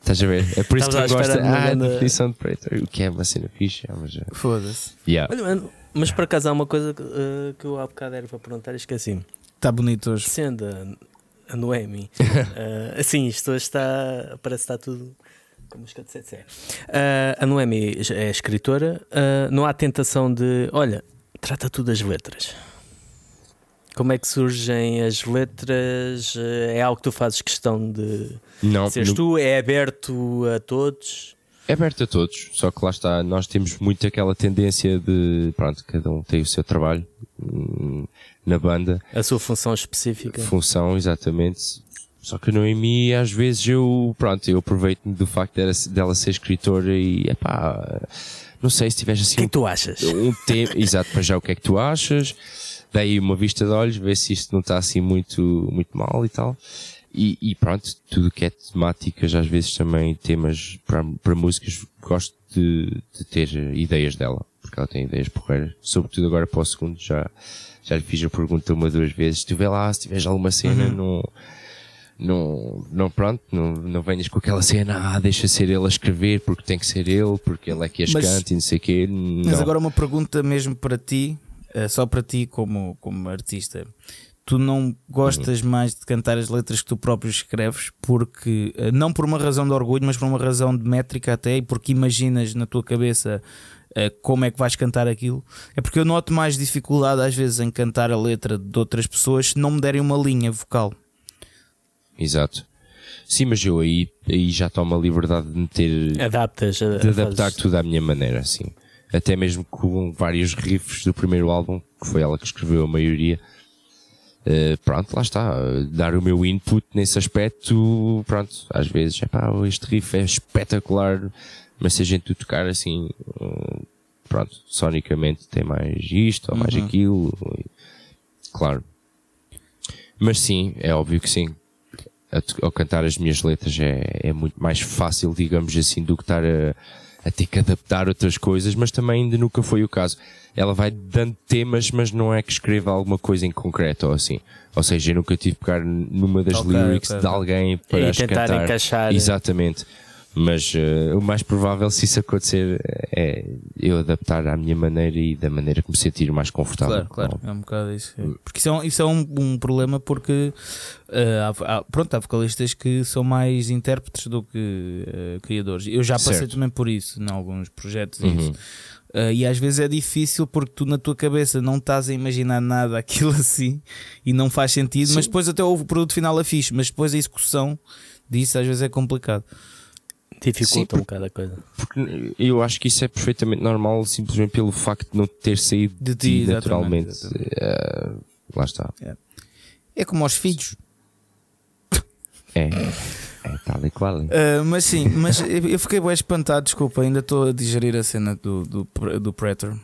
Estás a ver? É por isso que Estavas eu gosto uma ah, definição de Prater. O que é uma cena fixe. é, mas, uh, Foda-se. yeah. Olha, mano, mas por acaso há uma coisa que, eh, que eu há bocado era para perguntar e esqueci-me. Está bonito hoje. Sendo a, a Noemi, eh, assim, isto hoje está, parece que está tudo como os que eu disse. Eh, a Noemi é escritora, eh, não há tentação de, olha, trata tudo das letras. Como é que surgem as letras? Eh, É algo que tu fazes questão de Não, seres nu- tu? É aberto a todos? é aberto a todos. Só que lá está, nós temos muito aquela tendência de, pronto, cada um tem o seu trabalho hum, na banda. A sua função específica? função, exatamente. Só que no mim, às vezes eu, pronto, eu aproveito-me do facto dela, dela ser escritora e, epá, não sei se tiveres O assim que é que tu achas? um, tema, exato, para já o que é que tu achas, daí uma vista de olhos, ver se isto não está assim muito, muito mal e tal. E, e pronto, tudo que é temáticas, às vezes também temas para, para músicas, gosto de, de ter ideias dela, porque ela tem ideias porreiras, sobretudo agora para o segundo, já, já lhe fiz a pergunta uma, duas vezes, se tiver lá, se tiveres alguma cena, não, não, não, pronto, não, não venhas com aquela cena, ah, deixa ser ele a escrever, porque tem que ser ele, porque ele é que as Mas- canta e não sei o quê. Mas Não. agora uma pergunta mesmo para ti, eh, só para ti como, como artista. Tu não gostas Uhum. mais de cantar as letras que tu próprio escreves, porque eh, não por uma razão de orgulho, mas por uma razão de métrica até, e porque imaginas na tua cabeça eh, como é que vais cantar aquilo. É porque eu noto mais dificuldade às vezes em cantar a letra de outras pessoas se não me derem uma linha vocal. Exato. Sim, mas eu aí, aí já tomo a liberdade de meter, Adaptas, a- de fazes- adaptar tudo à minha maneira, assim. Até mesmo com vários riffs do primeiro álbum, que foi ela que escreveu a maioria. Eh, pronto, lá está. Dar o meu input nesse aspecto, pronto, às vezes, é pá, este riff é espetacular, mas se a gente tocar assim, eh, pronto, sonicamente tem mais isto ou mais Uhum. aquilo, claro. Mas sim, é óbvio que sim. Ao cantar as minhas letras é, é muito mais fácil, digamos assim, do que estar a, a ter que adaptar outras coisas, mas também ainda nunca foi o caso. Ela vai dando temas, mas não é que escreva alguma coisa em concreto ou assim. Ou seja, eu nunca tive que pegar numa das Ok, lyrics ok, de alguém para E tentar cantar. encaixar. Exatamente. Mas eh, o mais provável, se isso acontecer, é eu adaptar à minha maneira e da maneira que me sentir mais confortável. Claro, claro, é um bocado isso. Porque isso é um, isso é um, um problema porque eh, há, há- pronto, há vocalistas que são mais intérpretes do que eh, criadores. Eu já passei Certo. também por isso em alguns projetos e Uhum. isso. Eh, e às vezes é difícil porque tu na tua cabeça não estás a imaginar nada aquilo assim e não faz sentido, mas depois até o produto final é fixe, mas depois a execução disso às vezes é complicado. Dificulta Sim, um bocado a coisa. Porque eu acho que isso é perfeitamente normal, simplesmente pelo facto de não ter saído De ti, exatamente, naturalmente. exatamente. Eh, lá está. É como aos filhos. É, é tal e qual. Uh, mas sim, mas eu fiquei bem espantado, desculpa, ainda estou a digerir a cena do, do, do Pretor.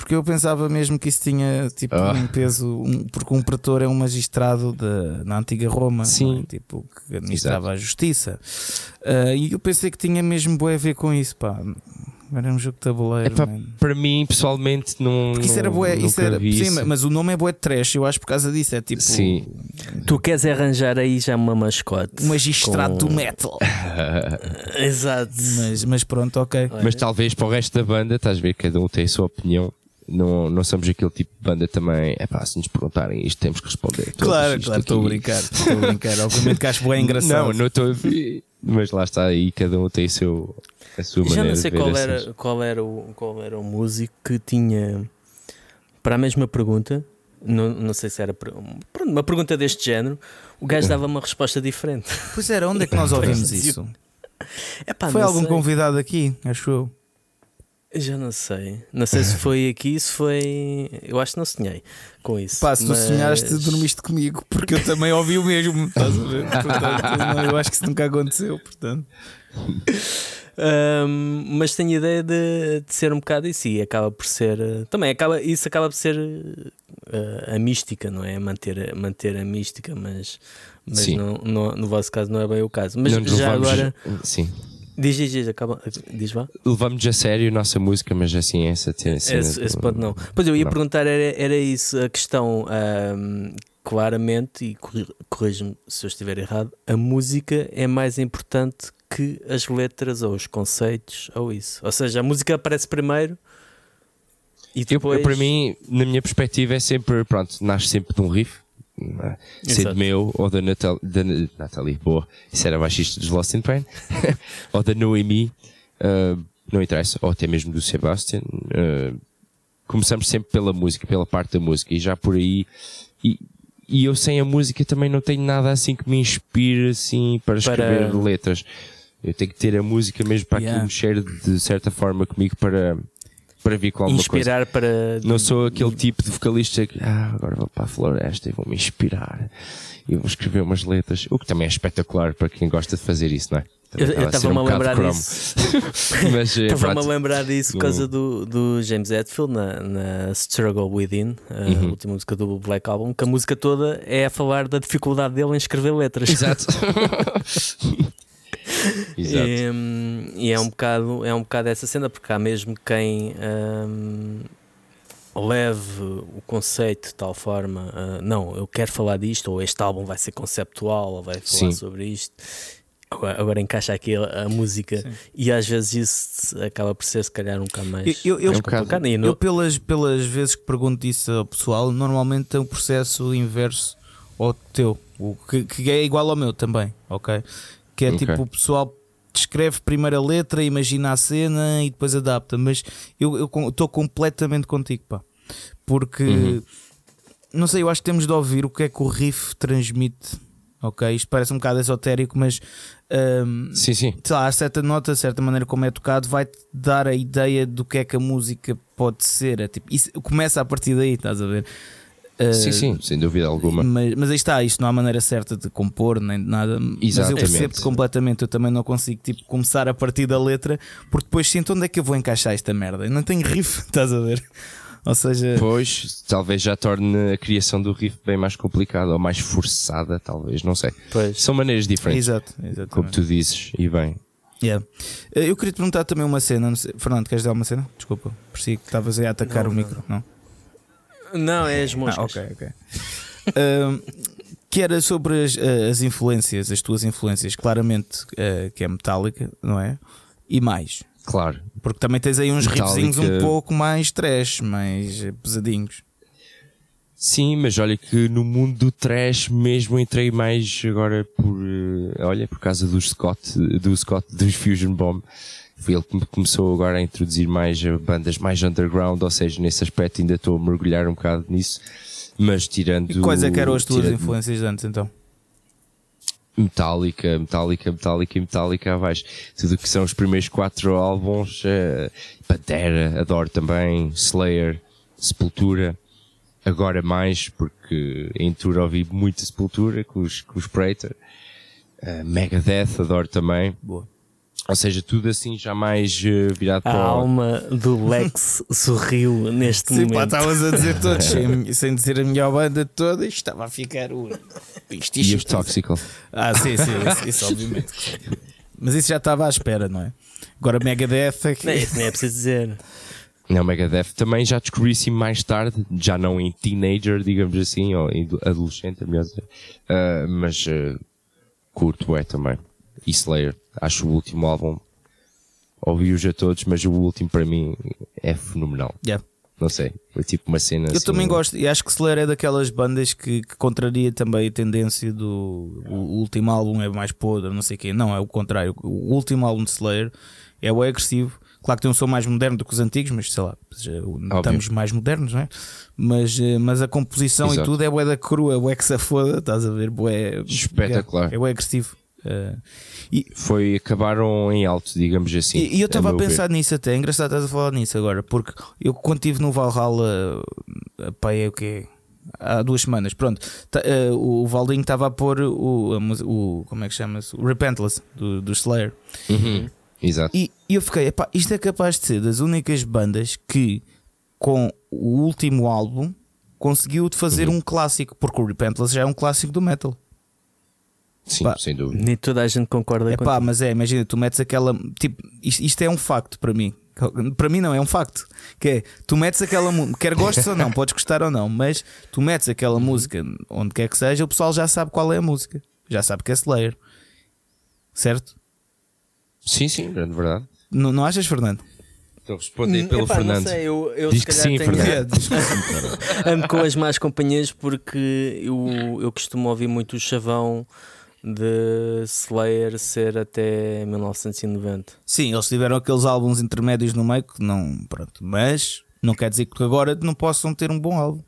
Porque eu pensava mesmo que isso tinha tipo Ah. um peso, um- porque um pretor é um magistrado da, na antiga Roma, Sim. é? tipo que administrava a justiça. Uh, e eu pensei que tinha mesmo bué a ver com isso, pá. Era um jogo de tabuleiro. Epá. Para mim, pessoalmente, não. Porque isso era bué, isso era, sim, isso. mas o nome é bué de trash, eu acho por causa disso, é tipo Sim. Tu queres arranjar aí já uma mascote? um magistrado com- do metal. Exato. Mas, mas pronto, ok. Mas talvez para o resto da banda, estás a ver, cada um tem a sua opinião. Não, não somos aquele tipo de banda também. É pá, se nos perguntarem isto, temos que responder. todos Claro, isto claro, estou a brincar, estou a brincar. Obviamente que acho bem engraçado. Não, não estou a ver. Mas lá está aí, cada um tem seu, a sua Já maneira não sei de ver qual era, qual, era o, qual era o músico que tinha para a mesma pergunta. Não, não sei se era uma pergunta deste género. O gajo dava uma resposta diferente. Pois era, onde é que nós ouvimos isso? Epá, Foi algum sei. convidado aqui, acho eu. Já não sei. Não sei se foi aqui, se foi. Eu acho que não sonhei com isso. Pá, se tu mas- sonhaste, dormiste comigo, porque eu também ouvi o mesmo, estás a ver? Portanto, não, eu acho que isso nunca aconteceu, portanto. Ahm, mas tenho ideia de, de ser um bocado isso e acaba por ser eh, também acaba, isso acaba por ser eh, a mística, não é? Manter, manter a mística, mas, mas não, não- no vosso caso não é bem o caso. Mas Não já levamos- agora Sim. Diz, diz, diz, acaba, diz vá. Levamos a sério a nossa música, mas assim, essa cena Esse, esse ponto não. Pois eu ia Não. perguntar, era, era isso, a questão ahm, claramente, e corri- corrige-me se eu estiver errado, a música é mais importante que as letras ou os conceitos ou isso. Ou seja, a música aparece primeiro e depois. eu, para mim, na minha perspectiva, é sempre, pronto, nasce sempre de um riff, sendo Exato. meu ou da, Natal, da Natalie, boa, isso era baixista dos Lost in Pain, ou da Noemi, eh, não interessa, ou até mesmo do Sebastian. eh, começamos sempre pela música, pela parte da música, e já por aí. E, e eu sem a música também não tenho nada assim que me inspire assim para escrever Para- letras. Eu tenho que ter a música mesmo para Yeah. aquilo mexer de certa forma comigo para, para vir com alguma coisa. inspirar para. Não sou aquele tipo de vocalista que ah, agora vou para a floresta e vou-me inspirar e vou escrever umas letras. O que também é espetacular para quem gosta de fazer isso, não é? Também Eu- acaba a estava-me a lembrar disso. Mas eh, Estava-me a lembrar disso por causa do, do James Hetfield na, na Struggle Within, a Uhum. última música do Black Album, que a música toda é a falar da dificuldade dele em escrever letras. Exato. Exato. E, e é um bocado é um bocado essa cena porque há mesmo quem hum, leve o conceito de tal forma ah, não, eu quero falar disto ou este álbum vai ser conceptual ou vai falar Sim. sobre isto agora, agora encaixa aqui a, a música Sim. e às vezes isso acaba por ser se calhar um bocado mais, Eu- eu- É um bocado- complicado Eu, pelas, pelas vezes que pergunto isso ao pessoal, normalmente tem um processo inverso ao teu, o que, que é igual ao meu também, ok? Que é Ok. tipo o pessoal escreve primeiro a letra, imagina a cena e depois adapta, mas eu estou completamente contigo, pá, porque Uhum. não sei, eu acho que temos de ouvir o que é que o riff transmite, ok? Isto parece um bocado esotérico, mas hum, Sim, sim. sei lá, a certa nota, a certa maneira como é tocado, vai-te dar a ideia do que é que a música pode ser. É tipo, isso começa a partir daí, estás a ver? Uh, Sim, sim, sem dúvida alguma. Mas, mas aí está, isto não há maneira certa de compor nem de nada. Mas eu Exatamente. percebo-te completamente. Eu também não consigo tipo, começar a partir da letra, porque depois sinto onde é que eu vou encaixar esta merda. Eu não tenho riff, estás a ver? Ou seja, Pois, talvez já torne a criação do riff bem mais complicada ou mais forçada, talvez, não sei. pois. São maneiras diferentes, exato, exatamente. como tu dizes, e bem. Yeah. Eh, Eu queria te perguntar também uma cena. não sei- Fernando, queres dar uma cena? Desculpa, parecia que estavas aí a atacar Não, o não. micro. Não? Não, é as moscas. Ah, ok, ok. Ahm, que era sobre as, eh, as influências, as tuas influências, claramente eh, que é metálica, não é? E mais. Claro. Porque também tens aí uns riffzinhos um pouco mais trash, mais eh, pesadinhos. Sim, mas olha que no mundo do trash mesmo entrei mais agora por, olha, por causa do Scott, do Scott dos Fusion Bomb. Foi ele que me começou agora a introduzir mais eh, bandas mais underground, ou seja, nesse aspecto ainda estou a mergulhar um bocado nisso. Mas tirando. E quais é que eram as tuas influências antes então? Metallica, Metallica, Metallica e Metallica abaixo. Tudo o que são os primeiros quatro álbuns, eh, Pantera, adoro também, Slayer, Sepultura. Agora mais, porque em tour ouvi muita Sepultura com os, com os Prater. Eh, Megadeth, adoro também. Boa. Ou seja, tudo assim já mais eh, virado A para o... alma do Lex sorriu neste Sim, pá, momento. estavas a dizer todos, sem, sem dizer a melhor banda de toda, isto estava a ficar o. Isto, E os isto, Toxical. Ah, sim, sim, isso, isso obviamente. sim. Mas isso já estava à espera, não é? Agora Megadeth é que. Nem, nem é preciso dizer. Não, Megadeth também já descobri assim mais tarde, já não em teenager, digamos assim, ou em adolescente, é melhor dizer. Ah, mas ah, curto é também. E Slayer, acho o último álbum, ouvi-os a todos, mas o último para mim é fenomenal. Yeah. Não sei, foi tipo uma cena Eu assim, também gosto, e acho que Slayer é daquelas bandas que, que contraria também a tendência do o, o último álbum é mais podre, não sei o quê. Não, é o contrário. O último álbum de Slayer é o agressivo. Claro que tem um som mais moderno do que os antigos, mas sei lá, já estamos mais modernos, não é? Mas, eh, mas a composição e Exato. tudo é bué da crua, é bué que se foda, estás a ver? Bué, Espetacular. É bué agressivo. Eh, e, Foi, acabaram em alto, digamos assim. e, e eu estava a meu ver. pensar nisso até, é engraçado estás a falar nisso agora, porque eu quando estive no Valhalla, eh, pá, é o quê? Há duas semanas, pronto, tá, eh, o Valdinho estava a pôr o, a o, como é que chama-se? O Repentless do, do Slayer. Uhum. Exato. E, e eu fiquei, epá, isto é capaz de ser das únicas bandas que com o último álbum conseguiu de fazer Uhum. um clássico, porque o Repentless já é um clássico do metal. Sim, pá. sem dúvida. Nem toda a gente concorda É com pá, mas é, imagina, tu metes aquela. Tipo, isto, isto é um facto para mim. Para mim não, é um facto. Que é, tu metes aquela música, quer gostes ou não, podes gostar ou não, mas tu metes aquela Uhum. música onde quer que seja, o pessoal já sabe qual é a música. Já sabe que é Slayer. Certo? Sim, sim, grande verdade. Não, não achas, Fernando? Estou a responder pelo Epá, Fernando. Não sei, eu, eu Diz se que sim, tenho- Fernando. ando com as más companhias porque eu, eu costumo ouvir muito o chavão de Slayer ser até 1990. Sim, eles tiveram aqueles álbuns intermédios no meio que não. Pronto, mas não quer dizer que agora não possam ter um bom álbum.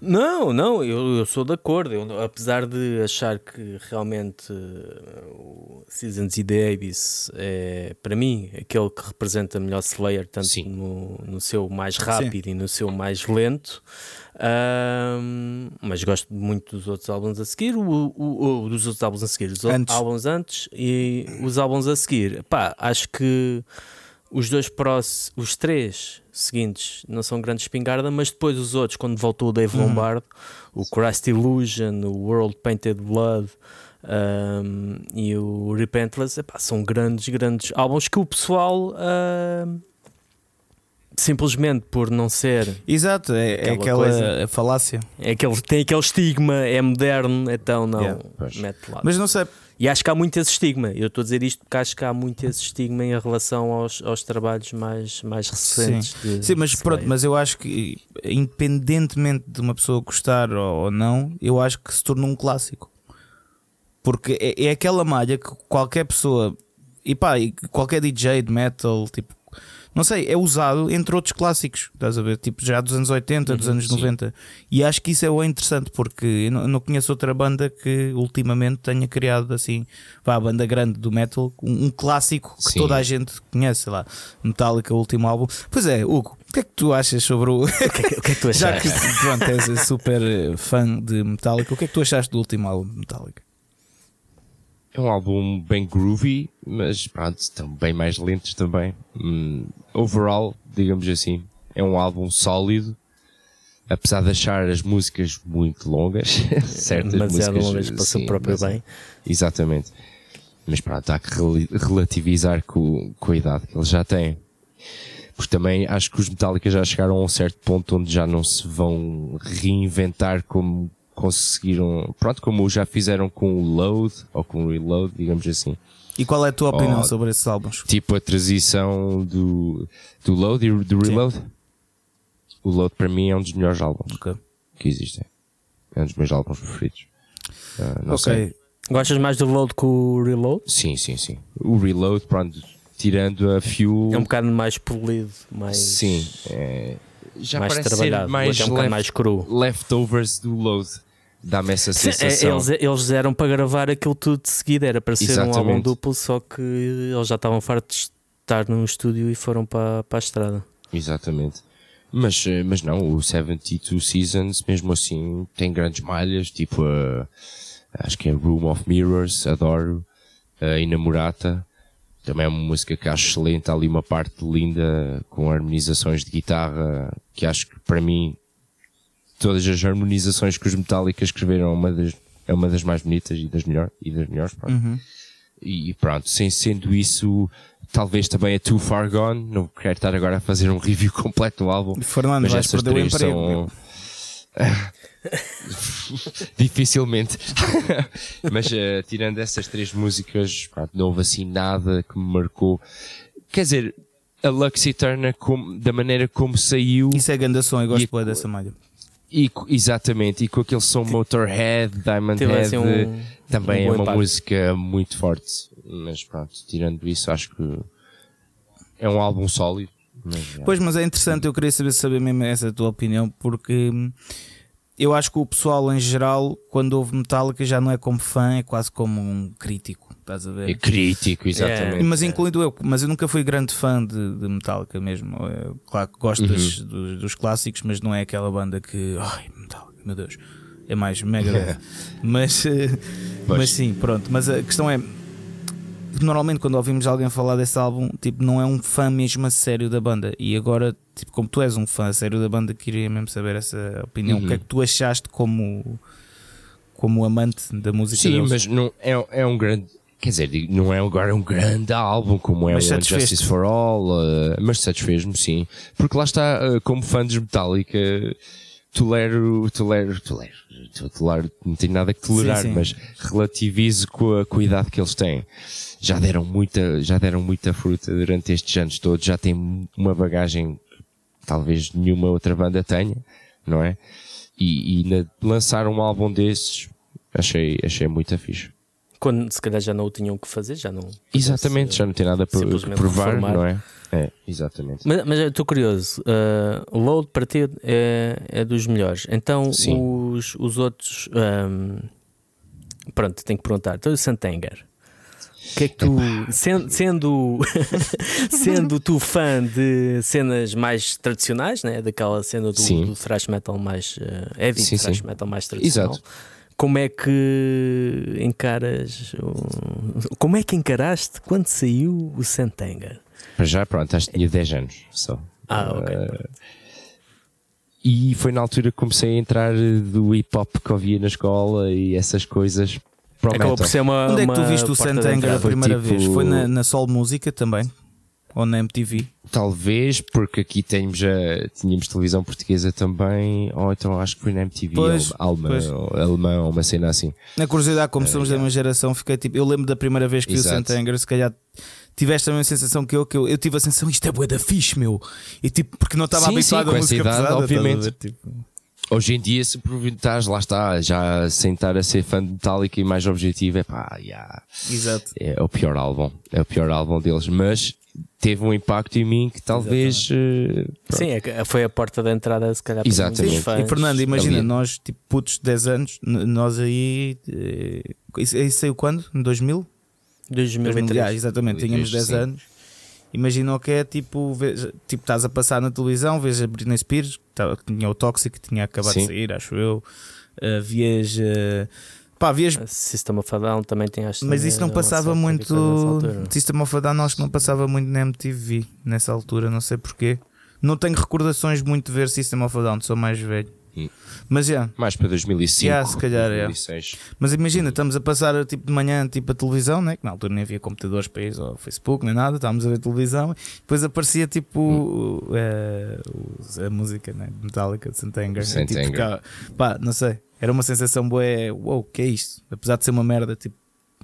Não, não, eu, eu sou de acordo. Eu, apesar de achar que realmente eh, o Seasons e The Abyss é, para mim, aquele que representa melhor Slayer, tanto Sim. no, no seu mais rápido e no seu mais lento. Ahm, mas gosto muito dos outros álbuns a seguir, o, o- o- dos outros álbuns a seguir, os Antes. álbuns antes e os álbuns a seguir. Pá, acho que os dois próximos, os três seguintes não são grande espingarda, mas depois os outros, quando voltou o Dave Lombardo, o Christ Illusion, o World Painted Blood um, e o Repentless, epá, são grandes, grandes álbuns que o pessoal um, simplesmente por não ser Exato, é é Aquela aquela, coisa. falácia. é aquele, tem aquele estigma, é moderno, então não Yeah, mete lá. Mas não sei, E acho que há muito esse estigma. Eu estou a dizer isto porque acho que há muito esse estigma em relação aos, aos trabalhos mais, mais recentes. de Sim, mas pronto, mas eu acho que independentemente de uma pessoa gostar ou, ou não, eu acho que se tornou um clássico. Porque é, é aquela malha que qualquer pessoa e pá, e qualquer DJ de metal, tipo, não sei, é usado entre outros clássicos, estás a ver? Tipo, já dos anos 80, dos Uhum, anos sim. 90. E acho que isso é o interessante, porque eu não, conheço outra banda que ultimamente tenha criado assim, vá, a banda grande do metal, um, um clássico que Sim. toda a gente conhece, sei lá, Metallica, o último álbum. Pois é, Hugo, o que é que tu achas sobre o. O que, é que, o que é que tu Já achaste? que pronto, és super fã de Metallica, o que é que tu achaste do último álbum de Metallica? É um álbum bem groovy, mas pronto, estão bem mais lentos também. Hum, overall, digamos assim, é um álbum sólido, apesar de achar as músicas muito longas, certas Demasiado músicas, longas para o seu próprio mas- bem. Exatamente. Mas pronto, há que relativizar com, com a idade que eles já têm. Porque também acho que os Metallica já chegaram a um certo ponto onde já não se vão reinventar como conseguiram, pronto, como já fizeram com o Load ou com o Reload, digamos assim. E qual é a tua opinião sobre esses álbuns? Tipo a transição do, do Load e do Reload? Sim. O Load para mim é um dos melhores álbuns okay. que existem. É um dos meus álbuns preferidos. Uh, não ok. Sei. Gostas mais do Load que o Reload? Sim, sim, sim. O Reload, pronto, tirando a Fuel. É um bocado mais polido, mais. Sim, é... já mais parece trabalhado, ser mais, é um left, mais cru. leftovers do Load. Dá-me essa sensação. Sim, eles, eles eram para gravar aquilo tudo de seguida, era para ser Exatamente. um álbum duplo, só que eles já estavam fartos de estar num estúdio e foram para, para a estrada. Exatamente. Mas, eh, mas não, o 72 Seasons, mesmo assim, tem grandes malhas, tipo a. Uh, acho que é Room of Mirrors, adoro, a Inamorata, também é uma música que acho excelente, há ali uma parte linda com harmonizações de guitarra, que acho que para mim, todas as harmonizações que os Metallica escreveram é uma das, é uma das mais bonitas e das, melhor, e das melhores. Uhum. E, pronto, sem sendo isso, talvez também é Too Far Gone, não quero estar agora a fazer um review completo do álbum. Fernando, mas essas três são... Dificilmente. Mas uh, tirando essas três músicas, pronto, não houve assim nada que me marcou. Quer dizer, a Lux Eterna, como, da maneira como saiu. Isso é grande som, eu gosto e, dessa malha. E, exatamente, e com aquele som Motorhead, Diamond Head, assim um, também um é uma impacto. música muito forte. Mas pronto, tirando isso, acho que é um álbum sólido. Mas, pois, mas é interessante, eu queria saber, saber mesmo essa tua opinião, porque eu acho que o pessoal em geral, quando ouve Metallica, já não é como fã, é quase como um crítico. Estás a ver? É crítico, exatamente. É, mas incluindo eu, mas eu nunca fui grande fã de, de Metallica mesmo. Eu, claro que gosto uhum. dos, dos, dos, clássicos, mas não é aquela banda que. Ai, Metallica, meu Deus. É mais mega. mas, eh, mas sim, pronto. Mas a questão é normalmente quando ouvimos alguém falar desse álbum, tipo, não é um fã mesmo a sério da banda. E agora, tipo, como tu és um fã a sério da banda, queria mesmo saber essa opinião. Uhum. O que é uhum. que tu achaste como, como amante da música Sim, deles? mas não, é, é um grande. Quer dizer, não é agora um grande álbum como é mas o Justice for All, uh, mas satisfez-me sim. Porque lá está, uh, como fã de Metallica, tolero, tolero, tolero, tolero, não tenho nada que tolerar, sim, sim. mas relativizo com a, idade que eles têm já deram muita, já deram muita fruta durante estes anos todos, já têm uma bagagem que talvez nenhuma outra banda tenha, não é? E, e na, lançar um álbum desses, achei, achei muito fixe. Quando se calhar já não o tinham que fazer, já não. Exatamente, já não tem nada para provar, reformar. não é? É, exatamente. Mas, mas estou curioso, uh, o Load para ti é, é dos melhores. Então os, os outros. Um, pronto, tenho que perguntar. Então o Santanger que é que tu, sendo, sendo, sendo tu fã de cenas mais tradicionais, né? daquela cena do, do thrash metal mais uh, heavy, sim, thrash sim. metal mais tradicional, Exato. Como é que encaras, como é que encaraste quando saiu o Sentenga? Já, pronto, acho que tinha 10 anos só. Ah, ok. Uh, e foi na altura que comecei a entrar do hip hop que ouvia na escola e essas coisas Acabou por ser uma. Onde é que tu viste o Santanger a primeira tipo... vez? Foi na, na Sol Música também? Ou na MTV? Talvez, porque aqui temos já, tínhamos televisão portuguesa também, ou então acho que foi na MTV, pois, Alma, pois. Ou alemão, ou uma cena assim. Na curiosidade, como uh, somos da mesma geração, fiquei tipo. Eu lembro da primeira vez que Exato. vi o Santanger, se calhar tiveste a mesma sensação que eu, que eu, eu tive a sensação, isto é bué da fixe, meu. E tipo, porque não estava habituado sim, a música idade, pesada, obviamente. Tipo... Hoje em dia, se estás, lá está, já sem estar a ser fã de Metallica e mais objetivo, é pá, yeah, Exato. é o pior álbum, é o pior álbum deles, mas teve um impacto em mim que talvez. Uh, Sim, é, foi a porta de entrada, se calhar, Exatamente. Fãs. E Fernando, imagina, Ali. nós, tipo, putos de 10 anos, nós aí. Eh, isso, isso saiu quando? Em 2000? 2003. Ah, exatamente, tínhamos 10 sim. anos Imagina o que é tipo, vês, tipo, estás a passar na televisão, vês a Britney Spears, que, tá, tinha o Toxic, que tinha acabado Sim. de sair, acho eu. Uh, vias. Uh, pá, vias. System of a Down também tem Mas isso não passava muito. System of a Down acho que não passava muito na MTV nessa altura, não sei porquê. Não tenho recordações muito de ver System of a Down, sou mais velho. Mas já. Mais para 2005. Yeah, se calhar, é. 2006. Mas imagina, estamos a passar tipo de manhã tipo a televisão, né? que na altura nem havia computadores para isso, ou Facebook, nem nada, estávamos a ver televisão, depois aparecia tipo Hum. o- a música né? de Metallica de Santanger. Saint tipo, Anger. cá- pá, não sei, era uma sensação boa, uou, que é isto? Apesar de ser uma merda, tipo,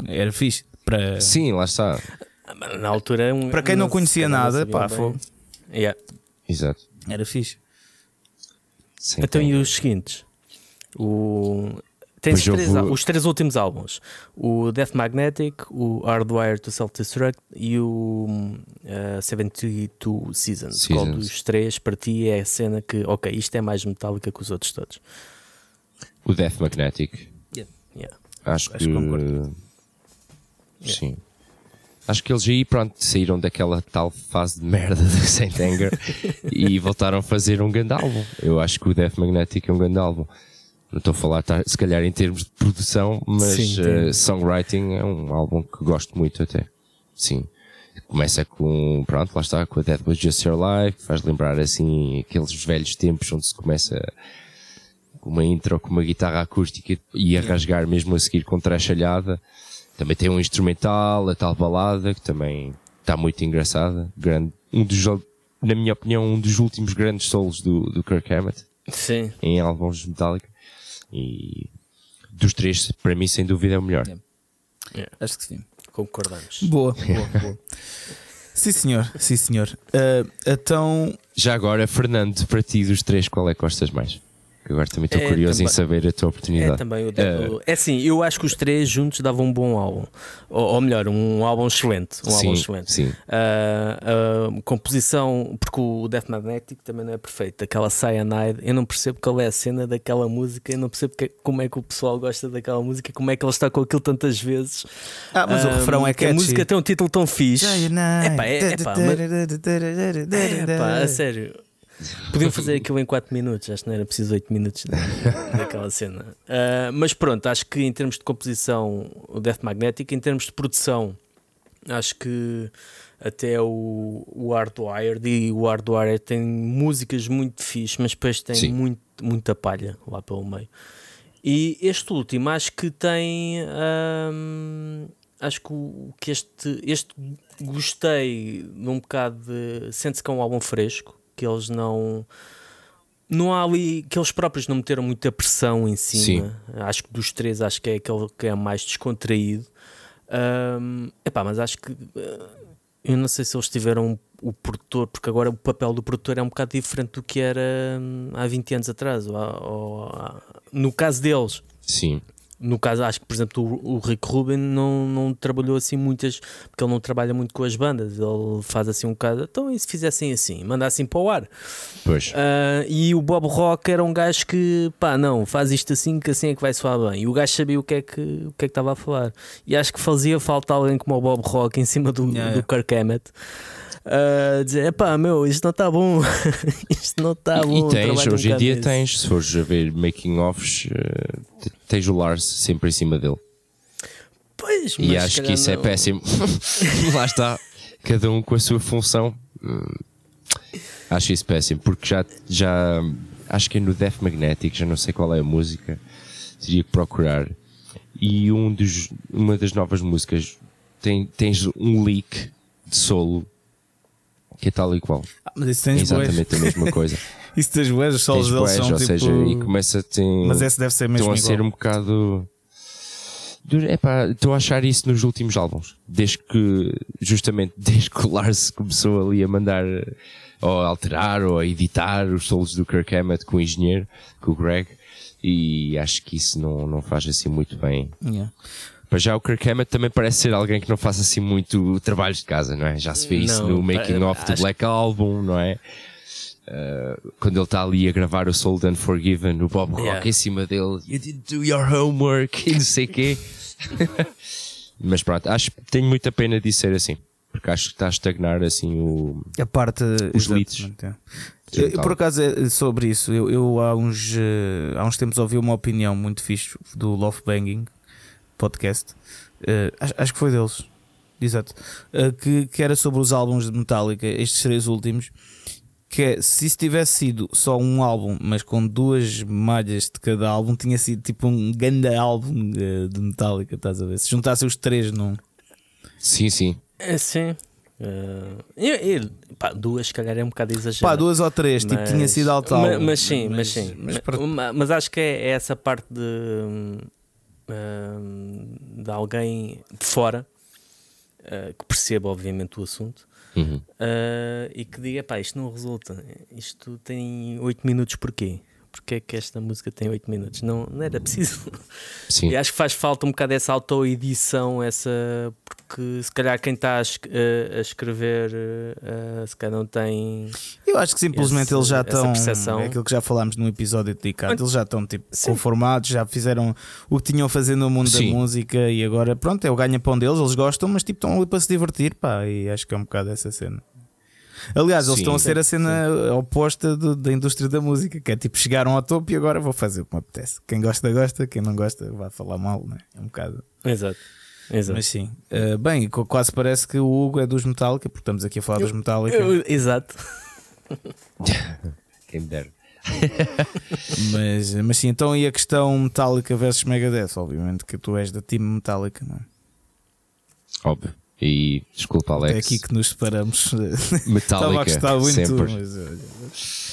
era fixe. Para, Sim, lá está. Ah, Na altura, um- para quem não conhecia não nada, pá, fogo, Yeah. Exato. era fixe. Sim, Então, tem. e os seguintes? O... Tens três vou- os três últimos álbuns: o Death Magnetic, o Hardwire to Self-Destruct e o uh, 72 Seasons. Qual Seasons. dos três para ti é a cena que, ok, isto é mais metálica que os outros todos? O Death Magnetic. Yeah. Acho, Acho que. que concordo. Sim. Acho que eles aí, pronto, saíram daquela tal fase de merda de Saint Anger e voltaram a fazer um grande álbum. Eu acho que o Death Magnetic é um grande álbum. Não estou a falar, tá, se calhar, em termos de produção, mas Sim, entendo. songwriting é um álbum que gosto muito até. Sim. Começa com, pronto, lá está, com a That Was Just Your Life, faz lembrar assim aqueles velhos tempos onde se começa com uma intro com uma guitarra acústica e a rasgar mesmo a seguir com trachalhada. Também tem um instrumental, a tal balada, que também está muito engraçada. Grande, um dos, na minha opinião, um dos últimos grandes solos do, do Kirk Hammett Sim. em álbuns de Metallica. E dos três, para mim, sem dúvida, é o melhor. Yeah. Acho que sim. Concordamos. Boa, boa, boa. sim, senhor, sim, senhor. Ah, então, Já agora, Fernando, para ti, dos três, qual é que gostas mais? Agora também estou É, curioso em também- saber a tua É oportunidade. também o, Eh, o- É assim, eu acho que os três juntos davam um bom álbum. Ou, ou melhor, um álbum excelente. Um sim, álbum excelente. sim. Ah, a composição, porque o Death Magnetic também não é perfeito. Aquela Cyanide, eu não percebo qual é a cena daquela música, eu não percebo que- como é que o pessoal gosta daquela música, como é que ele está com aquilo tantas vezes. ah, mas o Ah, refrão é que A música tem um título tão fixe. Epá, Epá, é- epá, Epá, a sério. Podiam fazer aquilo em 4 minutos, acho que não era preciso 8 minutos da- daquela cena. Ah, mas pronto, acho que em termos de composição, o Death Magnetic, em termos de produção, acho que até o, o Hardwired e o Hardwired tem músicas muito fixe, mas depois tem Sim. muito, muita palha lá pelo meio. E este último, acho que tem. hum, acho que, o, que este, este gostei de um bocado de. Sente-se que é um álbum fresco, que eles não. Não há ali. que eles próprios não meteram muita pressão em cima. Acho que dos três, acho que é aquele que é mais descontraído. Hum, epá, mas acho que. eh, Eu não sei se eles tiveram o produtor, porque agora o papel do produtor é um bocado diferente do que era hum, há 20 anos atrás. ou ou no caso deles, Sim. No caso, acho que, por exemplo, o, o Rick Rubin não, não trabalhou assim muitas, porque ele não trabalha muito com as bandas. Ele faz assim um bocado, então e se fizessem assim, manda assim para o ar. Pois. Ah, e o Bob Rock era um gajo que, pá, não, faz isto assim, que assim é que vai soar bem. E o gajo sabia o que é que, o que, é que estava a falar. E acho que fazia falta alguém como o Bob Rock em cima do, Yeah, do yeah. Kirk Hammett. A dizer, epá, meu, isto não está bom, isto não está bom. e tens, hoje em dia nisso." tens, se fores a ver making offs, eh, tens o Lars sempre em cima dele. Pois, E acho que isso é não. péssimo. Lá está, cada um com a sua função. Hum, Acho isso péssimo, porque já, já acho que é no Death Magnetic, já não sei qual é a música, teria que procurar. E um dos, uma das novas músicas tem, tens um leak de solo que é tal e qual. Ah, mas isso É tens boas. exatamente a mesma coisa. Isso tens boas, os solos deles são ou tipo... seja, e começa a ter. Mas esse deve ser mesmo estão a ser um bocado. Epá, estou a achar isso nos últimos álbuns. Desde que, justamente, desde que o Lars começou ali a mandar, ou a alterar, ou a editar os solos do Kirk Hammett com o engenheiro, com o Greg, e acho que isso não, não faz assim muito bem. Yeah. Para já o Kirk Hammett também parece ser alguém que não faz assim muito trabalhos de casa, não é? Já se vê isso Não, no making pá, of do acho- Black Album, não é? Uh, quando ele está ali a gravar o Soul and Forgiven, o Bob Rock Yeah. em cima dele, you didn't do your homework, e não sei quê. Mas pronto, acho que tenho muita pena disso ser assim, porque acho que está a estagnar assim o. A parte. Os leads. é. Eu, eu, por acaso, é sobre isso, eu, eu há, uns, eh, há uns tempos ouvi uma opinião muito fixe do Love Banging podcast. Eh, acho, acho que foi deles, exato. Eh, que, que era sobre os álbuns de Metallica, estes três últimos. Que é, se isso tivesse sido só um álbum, mas com duas malhas de cada álbum, tinha sido tipo um grande álbum de, de Metallica, estás a ver? Se juntasse os três num. Sim, sim. É, sim. Uh, eu, eu, pá, duas, se calhar, é um bocado exagerado. Pá, duas ou três, tipo, tinha sido alto álbum. Mas, mas sim, mas, sim. Mas, mas, mas acho que é, é essa parte de, uh, de alguém de fora uh, que perceba, obviamente, o assunto. Uhum. Uh, e que diga, pá, isto não resulta. Isto tem 8 minutos porquê? Porque é que esta música tem 8 minutos? Não, não era preciso. Sim. E acho que faz falta um bocado essa autoedição, essa. Porque se calhar quem está a, a, escrever uh, se calhar não tem. Eu acho que simplesmente esse, eles já estão. É aquilo que já falámos no episódio dedicado. Eles já estão tipo, conformados, já fizeram o que tinham a fazer no mundo Sim. da música e agora, pronto, é o ganha-pão deles. Eles gostam, mas tipo, estão ali para se divertir, pá. E acho que é um bocado essa cena. Aliás, eles sim, estão a ser a cena sim. oposta do, da indústria da música, que é tipo, chegaram ao topo e agora vou fazer o que me apetece. Quem gosta, gosta, quem não gosta, vai falar mal, né? É um bocado. Exato. Exato. Mas sim, uh, bem, quase parece que o Hugo é dos Metallica, porque estamos aqui a falar eu, dos Metallica. Eu, exato. quem me der. mas, mas sim, então e a questão Metallica versus Megadeth? Obviamente que tu és da time Metallica, não é? Óbvio. E desculpa, Alex. É aqui que nos separamos. Metallica. Estava a muito. Sempre. Mas,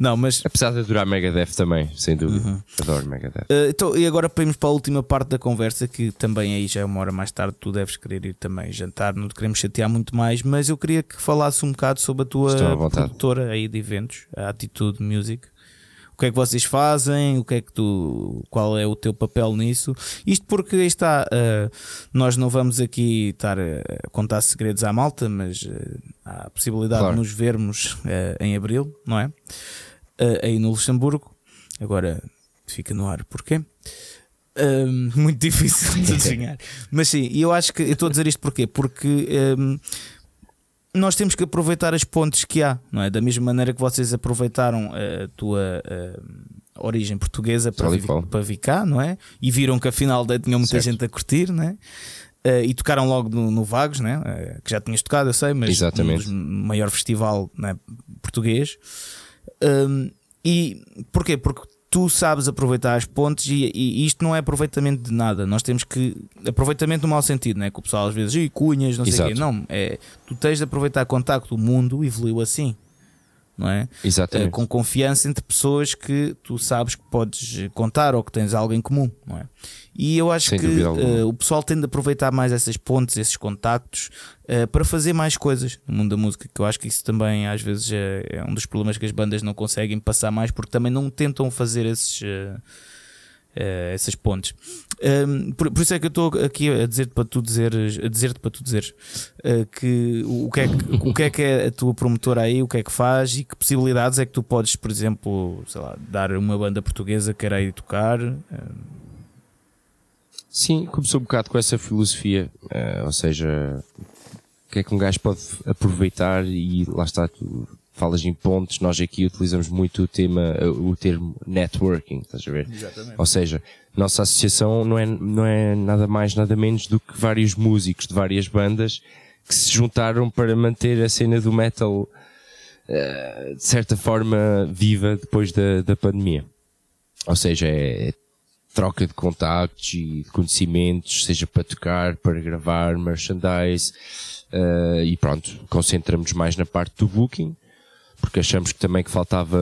não, mas. Apesar de adorar Megadeth também, sem dúvida. Uhum. Adoro Megadeth. Uh, então, e agora para irmos para a última parte da conversa, que também aí já é uma hora mais tarde, tu deves querer ir também jantar, não te queremos chatear muito mais, mas eu queria que falasse um bocado sobre a tua produtora aí de eventos, a Attitude Music que é que vocês fazem, o que é que tu, qual é o teu papel nisso. Isto porque está, uh, nós não vamos aqui estar a contar segredos à malta, mas uh, há a possibilidade claro. de nos vermos em abril, não é? Aí no Luxemburgo. Agora fica no ar, porquê? muito difícil de adivinhar. Mas sim, e eu acho que eu estou a dizer isto porquê? Porque um, nós temos que aproveitar as pontes que há, não é? Da mesma maneira que vocês aproveitaram a tua a origem portuguesa para, vir, para vir cá, não é? E viram que afinal tinha muita certo. gente a curtir, não é? Uh, e tocaram logo no, no Vagos, né? Uh, que já tinhas tocado, eu sei, mas Exatamente. no maior festival né, português. Um, e porquê? Porque tu sabes aproveitar as pontes e, e, isto não é aproveitamento de nada. Nós temos que. Aproveitamento no mau sentido, não é? Que o pessoal às vezes, e cunhas, não sei o quê. Não, é. Tu tens de aproveitar contacto. O mundo evoluiu assim não é? Exatamente. Uh, com confiança entre pessoas que tu sabes que podes contar ou que tens algo em comum, não é? E eu acho Sem que uh, o pessoal tem de aproveitar mais essas pontes, esses contactos uh, para fazer mais coisas no mundo da música. Que eu acho que isso também às vezes é, é um dos problemas que as bandas não conseguem passar mais porque também não tentam fazer esses uh, essas pontes. Um, por, por, isso é que eu estou aqui a dizer-te para tu dizeres, a dizer-te para tu dizeres uh, que o que, é que, o que é que é a tua promotora aí, o que é que faz e que possibilidades é que tu podes, por exemplo, sei lá, dar uma banda portuguesa que ir tocar. Uh, Sim, começou um bocado com essa filosofia, uh, ou seja, o que é que um gajo pode aproveitar e lá está, tu falas em pontos, nós aqui utilizamos muito o tema, o termo networking, estás a ver? Exatamente. Ou seja, nossa associação não é, não é nada mais, nada menos do que vários músicos de várias bandas que se juntaram para manter a cena do metal uh, de certa forma viva depois da, da pandemia. Ou seja, é troca de contactos e de conhecimentos, seja para tocar, para gravar, merchandise, uh, e pronto, concentramos mais na parte do booking, porque achamos que também que faltava.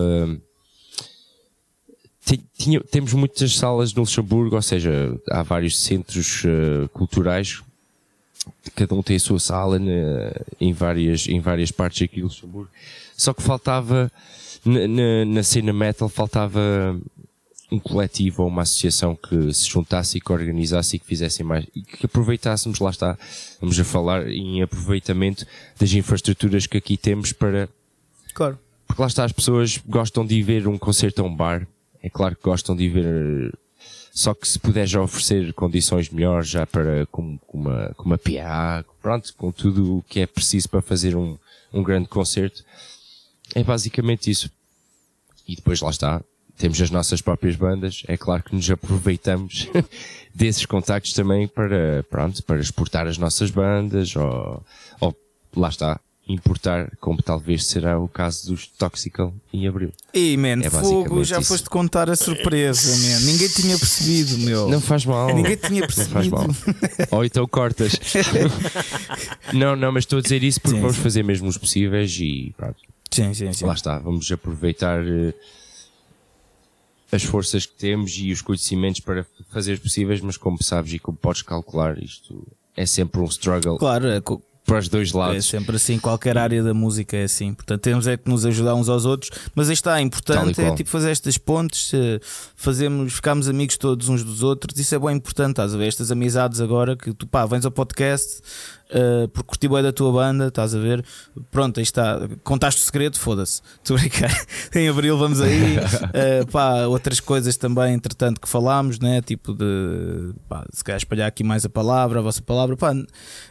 Tinha, temos muitas salas no Luxemburgo, ou seja, há vários centros uh, culturais, cada um tem a sua sala né, em, várias, em várias partes aqui do Luxemburgo. Só que faltava, na, na, na cena metal, faltava um coletivo ou uma associação que se juntasse e que organizasse e que fizessem mais e que aproveitássemos, lá está, vamos a falar em aproveitamento das infraestruturas que aqui temos para Porque lá está, as pessoas gostam de ir ver um concerto a um bar. É claro que gostam de ir ver. Só que se puder já oferecer condições melhores, já para, com, com uma, com uma PA, pronto, com tudo o que é preciso para fazer um, um grande concerto. É basicamente isso. E depois lá está, temos as nossas próprias bandas, é claro que nos aproveitamos desses contactos também para, pronto, para exportar as nossas bandas, ou, ou lá está, importar, como talvez será o caso dos Toxical em abril. E, man, É fogo, já isso. foste contar a surpresa, man. Ninguém tinha percebido, meu. Não faz mal. Ninguém tinha Não faz percebido. mal. Ou então cortas. não, não, mas estou a dizer isso porque Sim, vamos sim. fazer mesmo os possíveis e pronto, Sim, sim, sim. lá está. Vamos aproveitar eh, as forças que temos e os conhecimentos para fazer os possíveis, mas como sabes e como podes calcular, isto é sempre um struggle Claro, é, para os dois é lados. sempre assim, qualquer área da música é assim. Portanto, temos é que nos ajudar uns aos outros. Mas aí está, importante é tipo fazer estas pontes, eh, fazemos, ficamos amigos todos uns dos outros. Isso é bem importante, estás a ver? Estas amizades agora que tu pá, vens ao podcast. Eh, porque curti bem da tua banda, estás a ver? Pronto, aí está. Contaste o segredo, foda-se. Estou a brincar. em abril vamos aí. Eh, pá, outras coisas também, entretanto, que falámos, né? Tipo de pá, se calhar espalhar aqui mais a palavra, a vossa palavra. Pá,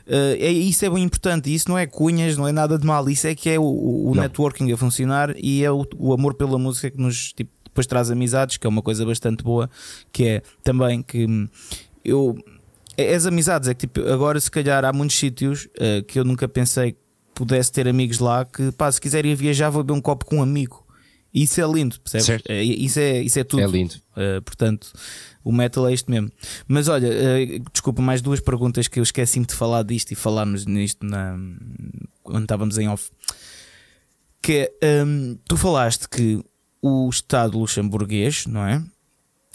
eh, é, isso é bem importante. Isso não é cunhas, não é nada de mal. Isso é que é o, o networking a funcionar e é o, o amor pela música que nos tipo, depois traz amizades, que é uma coisa bastante boa. Que é também que eu. É- As amizades, é que tipo, agora se calhar há muitos sítios eh, que eu nunca pensei que pudesse ter amigos lá que pá, se quiser ir viajar vou beber um copo com um amigo. E Isso é lindo, percebes? É, isso, é, isso é tudo. É lindo. Uh, portanto, o metal é isto mesmo. Mas olha, uh, desculpa, mais duas perguntas que eu esqueci-me de falar disto e falámos nisto na, quando estávamos em off. Que é, um, tu falaste que o Estado luxemburguês, não é?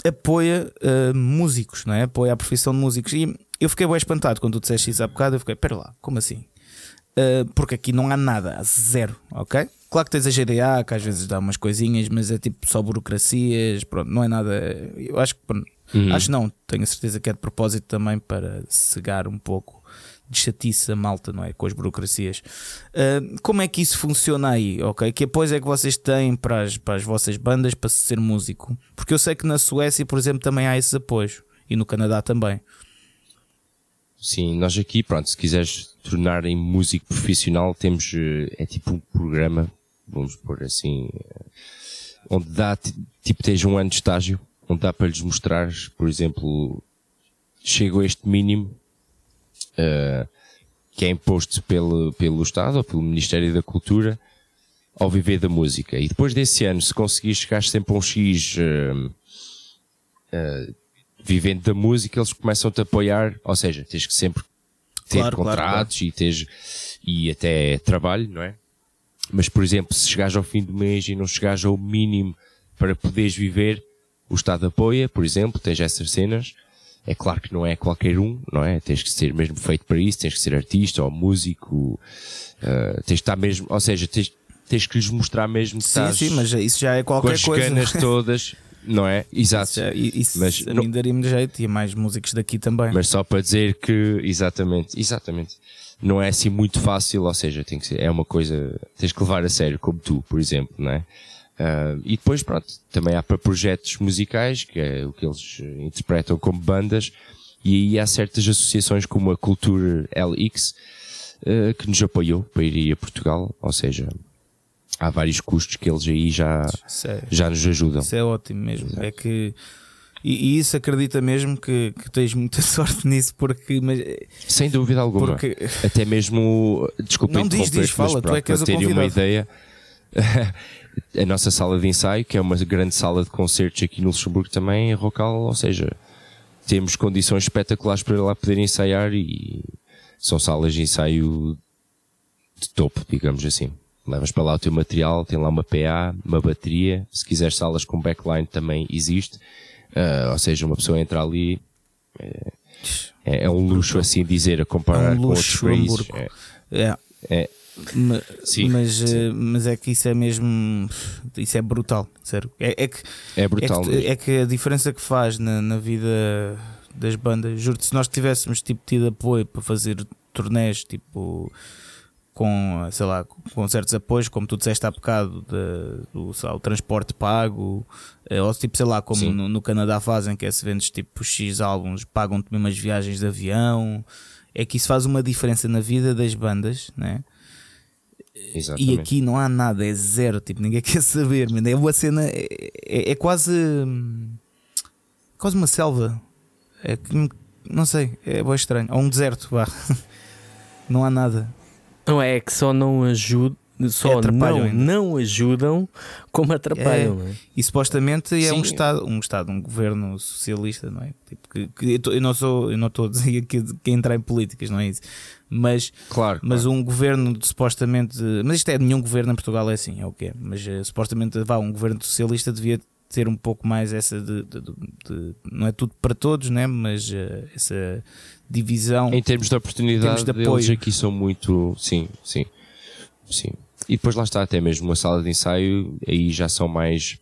Apoia uh, músicos, não é? Apoia a profissão de músicos. E eu fiquei bem espantado quando tu disseste isso há bocado. Eu fiquei, pera lá, como assim? Uh, porque aqui não há nada, há zero, ok? Claro que tens a GDA, que às vezes dá umas coisinhas, mas é tipo só burocracias, pronto, não é nada. Eu acho que, Uhum. acho não, tenho a certeza que é de propósito também para cegar um pouco de chatice a malta, não é? Com as burocracias. Uh, como é que isso funciona aí, ok? Que apoio é que vocês têm para as, para as vossas bandas para ser músico? Porque eu sei que na Suécia, por exemplo, também há esses apoios e no Canadá também. Sim, nós aqui, pronto, se quiseres tornar em músico profissional, temos, eh, é tipo um programa, vamos pôr assim, eh, onde dá, ti- tipo, tens um ano de estágio, onde dá para lhes mostrar, por exemplo, chego a este mínimo, eh, que é imposto pelo, pelo Estado ou pelo Ministério da Cultura, ao viver da música. E depois desse ano, se conseguires chegar sempre a um X, eh, eh, vivendo da música, eles começam-te a apoiar, ou seja, tens que sempre ter Claro, claro, contratos e tens, e até trabalho, não é? Mas, por exemplo, se chegares ao fim do mês e não chegares ao mínimo para poderes viver, o Estado apoia, por exemplo, tens essas cenas. É claro que não é qualquer um, não é? Tens que ser mesmo feito para isso, tens que ser artista ou músico, eh, tens que estar mesmo, ou seja, tens, tens que lhes mostrar mesmo que Sim, estás sim, mas isso já é com qualquer as coisa. ganas todas, não é? Exato. Isso, já- isso Mas a não- mim daria-me jeito e mais músicos daqui também. Mas só para dizer que, exatamente, exatamente, não é assim muito fácil, ou seja, tem que ser, é uma coisa, tens que levar a sério, como tu, por exemplo, não é? Ah, e depois, pronto, também há para projetos musicais, que é o que eles eh, interpretam como bandas, e aí há certas associações como a Culture LX, eh, que nos apoiou para ir a Portugal, ou seja, há vários custos que eles aí já, é, já nos ajudam. isso é ótimo mesmo. É que. E, e isso acredita mesmo que, que tens muita sorte nisso, porque. Mas, Sem dúvida alguma. porque Até mesmo, desculpa Não, diz, diz, fala, mas tu é pronto, que és uma ideia, a nossa sala de ensaio, que é uma grande sala de concertos aqui no Luxemburgo também, é Rocal, ou seja, temos condições espetaculares para lá poder ensaiar e são salas de ensaio de topo, digamos assim. Levas para lá o teu material, tem lá uma PA, uma bateria, se quiseres salas com backline também existe, Ah, ou seja, uma pessoa entra ali, é, é um luxo assim dizer, a comparar É um com outros luxo, países. É, é, é, ma- Sim, mas, sim. eh, mas é que isso é mesmo. Isso é brutal, sério. É, é que, é é, brutal. que, mesmo. é que a diferença que faz na, na vida das bandas, juro-te, se nós tivéssemos tipo, tido apoio para fazer turnés, tipo. Com, sei lá, com certos apoios, como tu disseste há bocado, de, do lá, o transporte pago, eh, ou tipo, sei lá, como no, no Canadá fazem, que é se vendes tipo X álbuns, pagam-te mesmo as viagens de avião, é que isso faz uma diferença na vida das bandas, né? E Exatamente. aqui não há nada, é zero, tipo, ninguém quer saber, man. é uma cena, é, é- é quase hum, quase uma selva, é que, não sei, é bem estranho, ou um deserto, vá. não há nada. Não é que só não ajudam, só atrapalham não, não ajudam como atrapalham. É. não é? E supostamente é Sim. um Estado, um Estado, um governo socialista, não é? Tipo, que, que eu, tô- eu não sou, eu não estou a dizer que, que entrar em políticas, não é isso. Mas, Claro. mas claro. um governo de, supostamente. Mas isto é, nenhum governo em Portugal é assim, é o que é. Mas eh, supostamente vá, um governo socialista devia ter um pouco mais essa de. de- de- de- não é tudo para todos, né? Mas eh, essa divisão. Em termos de oportunidade, Em termos de eles apoio. aqui são muito. Sim, sim. Sim. E depois lá está, até mesmo uma sala de ensaio, aí já são mais.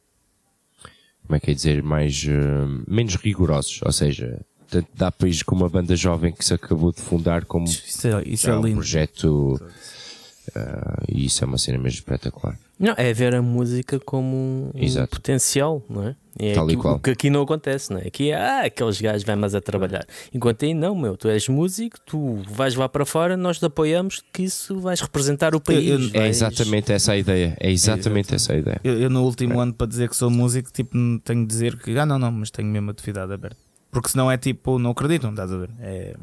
Como é que é dizer? Mais. eh, menos rigorosos. Ou seja, tanto dá para ir com uma banda jovem que se acabou de fundar como Isso é, isso é um projeto. eh, e isso é uma cena mesmo espetacular. Não, é ver a música como um potencial, não é? E é Tal e aqui- qual. o que aqui não acontece, não é? Aqui é, ah, aqueles gajos vêm mais a trabalhar. Enquanto aí não, meu, tu és músico, tu vais lá para fora, nós te apoiamos que isso vais representar o país. eu- É vais- exatamente essa a ideia. É exatamente essa a ideia. Eu, eu no último ano, para dizer que sou músico, tipo, não tenho de dizer que, ah, não, não, mas tenho mesmo atividade aberta. Porque senão é tipo, não acreditam, estás a ver? É,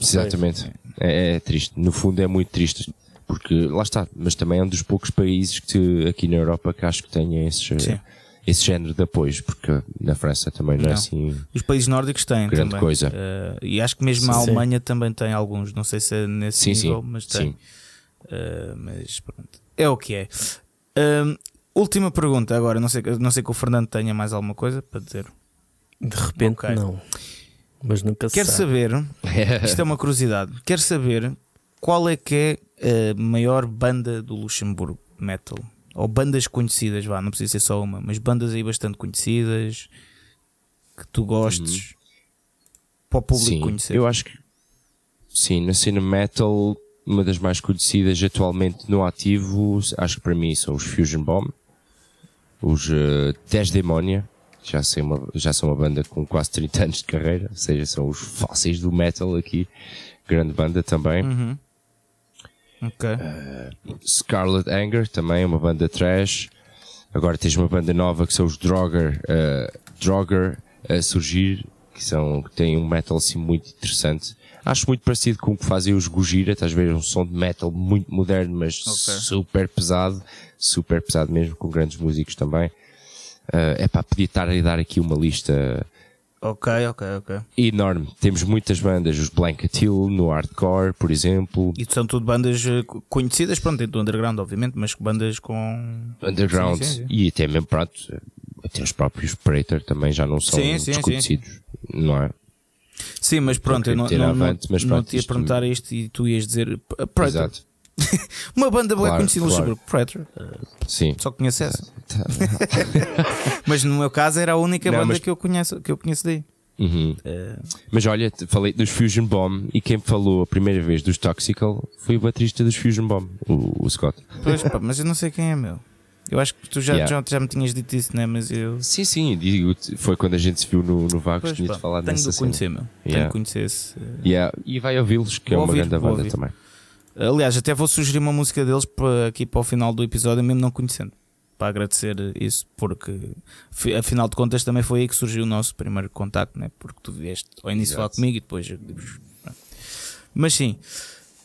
Exatamente. É, é triste. No fundo é muito triste. Porque lá está, mas também é um dos poucos países que aqui na Europa que acho que tenha esse, Sim. esse género de apoios, porque na França também não, é Não. assim. Os países nórdicos têm Grande também. coisa. Eh, e acho que mesmo a Sim. Alemanha também tem alguns. Não sei se é nesse Sim, nível, sim. mas tem. sim. Eh, mas pronto. É o que é. Ahm, última pergunta agora. Não sei, não sei que o Fernando tenha mais alguma coisa para dizer. De repente, Ok. não. Mas nunca Quero sabe. saber, isto é uma curiosidade, quero saber qual é que é a maior banda do Luxemburgo metal. Ou bandas conhecidas, vá, não precisa ser só uma, mas bandas aí bastante conhecidas que tu gostes para o público Sim, conhecer. eu acho que sim, na cena metal, uma das mais conhecidas atualmente no ativo, acho que para mim são os Fusion Bomb, os uh, Desdemonia, já, sei uma, já são uma banda com quase 30 anos de carreira, ou seja, são os fósseis do metal aqui, grande banda também. Uhum. Ok. Scarlet Anger, também uma banda trash. Agora tens uma banda nova que são os Drogger, uh, Drogger a surgir, que, são, que têm um metal assim muito interessante. Acho muito parecido com o que fazem os Gojira, estás a ver um som de metal muito moderno, mas Ok. super pesado, super pesado mesmo, com grandes músicos também. é pá, podia estar a dar aqui uma lista Ok, ok, ok. enorme. Temos muitas bandas, os Blanket Hill no hardcore, por exemplo, E são tudo bandas eh, co- conhecidas, pronto, dentro do underground, obviamente, mas bandas com. underground Sim, sim, sim. e até mesmo pronto, até os próprios Prater também já não são desconhecidos, não é? Sim, mas pronto, eu não, não, não, avante, mas não pronto, te ia perguntar isto e tu ias dizer. "P- Predator. Exato. Uma banda boa Claro, conhecida no claro. Luxemburgo. Predator. Eh, Sim. Só conheço essa. Mas no meu caso era a única Não, banda mas- que, eu conheço, que eu conheço daí. Uhum. Eh, Mas olha, falei dos Fusion Bomb e quem falou a primeira vez dos Toxical foi o baterista dos Fusion Bomb, o, o Scott. pois, pá, mas eu não sei quem é, meu. Eu acho que tu já, Yeah. já, já me tinhas dito isso, né? Mas eu. Sim, sim, digo foi quando a gente se viu no, no Vagos, tinha-te falado tenho nessa de cena. conhecer, meu. Tenho Yeah. de conhecer esse. eh, Yeah. E vai ouvi-los, que é Vou uma ouvir, grande banda ouvir. também. Aliás, até vou sugerir uma música deles para, aqui para o final do episódio, mesmo não conhecendo. Para agradecer isso, porque fi- afinal de contas também foi aí que surgiu o nosso primeiro contacto, né? porque tu vieste ao início falar comigo e depois. Mas sim,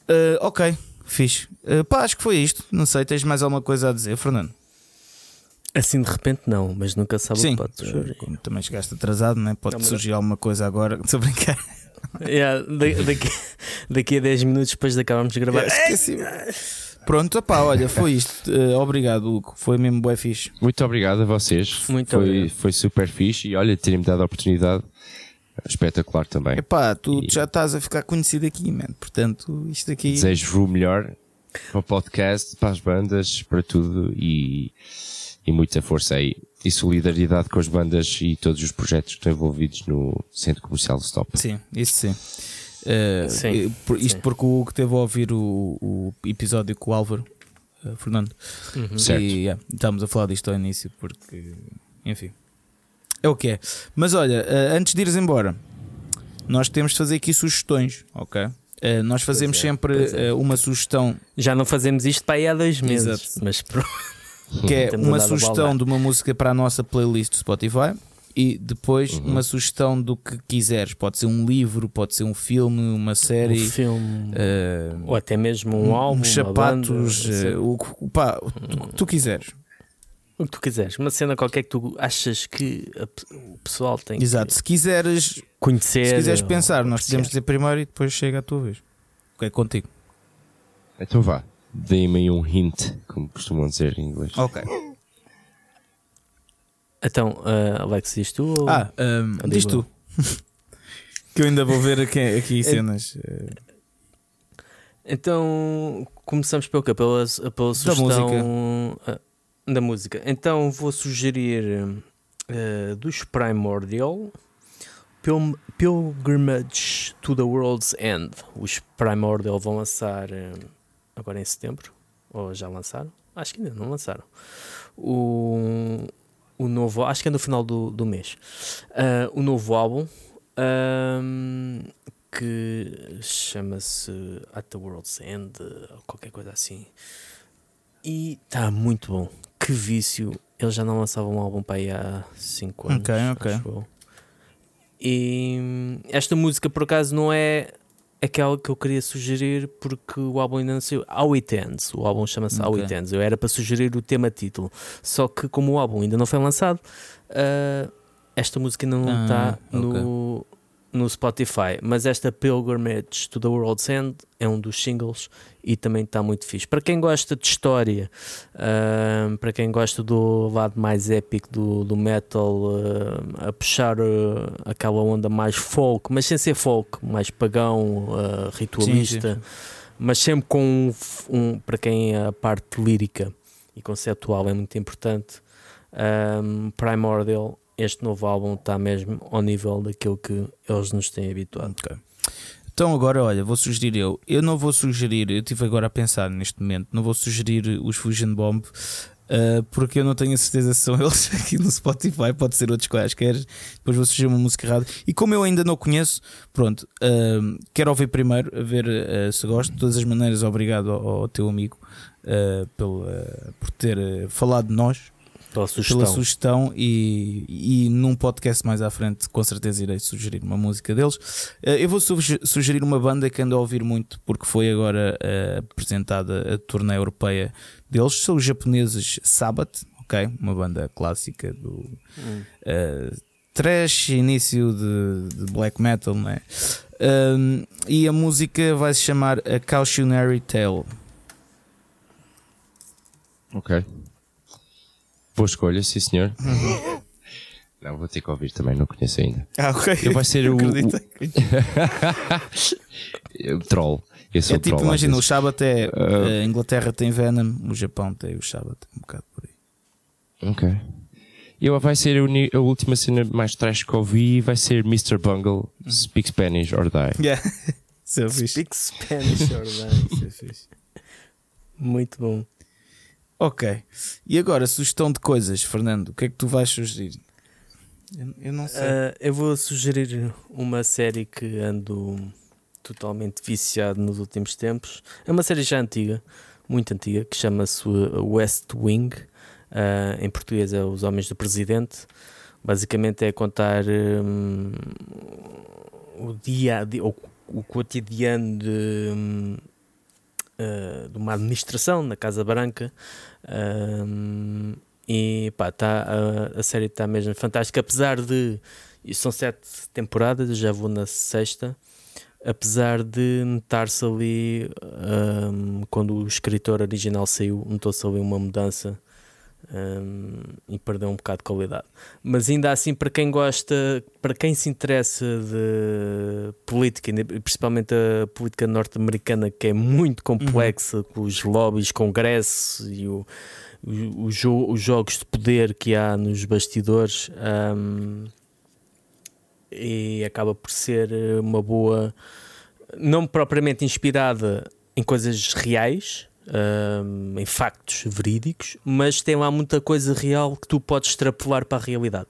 Eh, ok, fixe. Eh, pá, acho que foi isto. Não sei, tens mais alguma coisa a dizer, Fernando? Assim de repente, não, mas nunca sabe o sim, que pode surgir. como também chegaste atrasado, né? pode Não, surgir alguma coisa agora. Estou a brincar. Yeah, da- daqui, daqui a 10 minutos depois de acabarmos de gravar. Esqueci. Pronto, pá, olha, foi isto. Eh, obrigado, Hugo. Foi mesmo bué fixe. Muito obrigado a vocês. Muito foi, obrigado. foi super fixe e olha, terem-me dado a oportunidade. Espetacular também. Epá, tu E- já estás a ficar conhecido aqui, man. Portanto, isto aqui. Desejo-vos o melhor para o podcast, para as bandas, para tudo e, e muita força aí. E solidariedade com as bandas e todos os projetos que estão envolvidos no Centro Comercial Stop. Sim, isso sim. Eh, Sim, eh, por- isto sim. porque o Hugo teve a ouvir o, o episódio com o Álvaro eh, Fernando. Uhum. Certo. E yeah, estávamos a falar disto ao início, porque, enfim, é o que é. Mas olha, eh, antes de ires embora, nós temos de fazer aqui sugestões, ok? Eh, nós fazemos é, sempre é. uma sugestão Já não fazemos isto para aí há dois meses. Exato. Mas pronto. Que é Temos uma sugestão de uma música para a nossa playlist do Spotify e depois Uhum. uma sugestão do que quiseres. Pode ser um livro, pode ser um filme, uma Um série. filme, eh, ou até mesmo um álbum, uns uma sapatos, banda, eh, o, o, pá, o, o que tu quiseres. o que tu quiseres. Uma cena qualquer que tu achas que o pessoal tem Exato. que Se quiseres, conhecer. se quiseres ou pensar, nós podemos dizer primeiro e depois chega a tua vez. Ok, é contigo. Então vá, deem-me aí um hint, como costumam dizer em inglês. Ok. Então, ah, Alex, diz tu? Ou... Ah, um, Ou diz digo tu. que eu ainda vou ver aqui, aqui cenas. eh, Então, começamos pelo quê? Pela, pela sugestão ah, da música. Então, vou sugerir ah, dos Primordial Pil- Pilgrimage to the World's End. Os Primordial vão lançar ah, agora em setembro. Ou já lançaram? Acho que ainda não lançaram. O, o novo, acho que é no final do, do mês. Ah, o novo álbum. que chama-se At the World's End, ou qualquer coisa assim. E está muito bom. Que vício. Eles já não lançavam um álbum para aí há 5 anos. Ok, ok. E esta música, por acaso, não é aquela que eu queria sugerir porque o álbum ainda não saiu. How It Ends. O álbum chama-se How Ok. It Ends. Eu era para sugerir o tema título. Só que, como o álbum ainda não foi lançado, ah, esta música ainda não Ah, está ok. no, no Spotify. Mas esta Pilgrimage to the World's End é um dos singles e também está muito fixe. Para quem gosta de história, ah, para quem gosta do lado mais épico do, do metal, ah, a puxar ah, aquela onda mais folk, mas sem ser folk, mais pagão, ah, ritualista, sim. mas sempre com um, um- para quem a parte lírica e conceptual é muito importante. Um, Primordial, este novo álbum está mesmo ao nível daquilo que eles nos têm habituado. Ok. Então agora, olha, vou sugerir eu. Eu não vou sugerir, eu estive agora a pensar neste momento, não vou sugerir os Fusion Bomb. ah, porque eu não tenho a certeza se são eles aqui no Spotify, pode ser outros quaisquer. Depois vou sugerir uma música errada. E como eu ainda não conheço, pronto, ah, quero ouvir primeiro, a ver ah, se gosto. De todas as maneiras, obrigado ao, ao teu amigo pelo, por ter falado de nós Pela sugestão. pela sugestão e, e num podcast mais à frente com certeza irei sugerir uma música deles. Eh, Eu vou suge- sugerir uma banda que ando a ouvir muito porque foi agora eh, apresentada a turnê europeia deles. São os japoneses Sabbath, ok? Uma banda clássica do Hum. eh, trash, início de, de black metal, não é? Um, e a música vai se chamar A Cautionary Tale. Ok. Boa escolha, sim senhor. Não, vou ter que ouvir também, não conheço ainda. Ah, ok. Eu vai ser o, o, o troll. Eu sou É tipo, troll, imagina, o. Shabbat é. Ah. a Inglaterra tem Venom, o Japão tem o Shabbat, um bocado por aí. Ok. Eu vai ser a, uni- a última cena mais trash que ouvi vai ser Mr. Bungle Speak Spanish or Die. Yeah. Isso é. Speak Spanish or die. Isso é fixe. Muito bom. Ok. E agora, sugestão de coisas, Fernando, o que é que tu vais sugerir? Eu, não sei. Ah, eu vou sugerir uma série que ando totalmente viciado nos últimos tempos. É uma série já antiga, muito antiga, que chama-se uh, West Wing. Ah, em português é Os Homens do Presidente. Basicamente é contar hum, o dia, o, cotidiano de, hum, ah, de uma administração na Casa Branca. Hum, e pá, tá, a, a série está mesmo fantástica, apesar de. São sete temporadas, já vou na sexta. Apesar de notar-se ali, hum, quando o escritor original saiu, notou-se ali uma mudança hum, e perdeu um bocado de qualidade. Mas ainda assim, para quem gosta, para quem se interessa de política, principalmente a política norte-americana, que é muito complexa, com os lobbies, congressos e o, o, o jo- os jogos de poder que há nos bastidores hum, e acaba por ser uma boa, não propriamente inspirada em coisas reais, hum, em factos verídicos, mas tem lá muita coisa real que tu podes extrapolar para a realidade.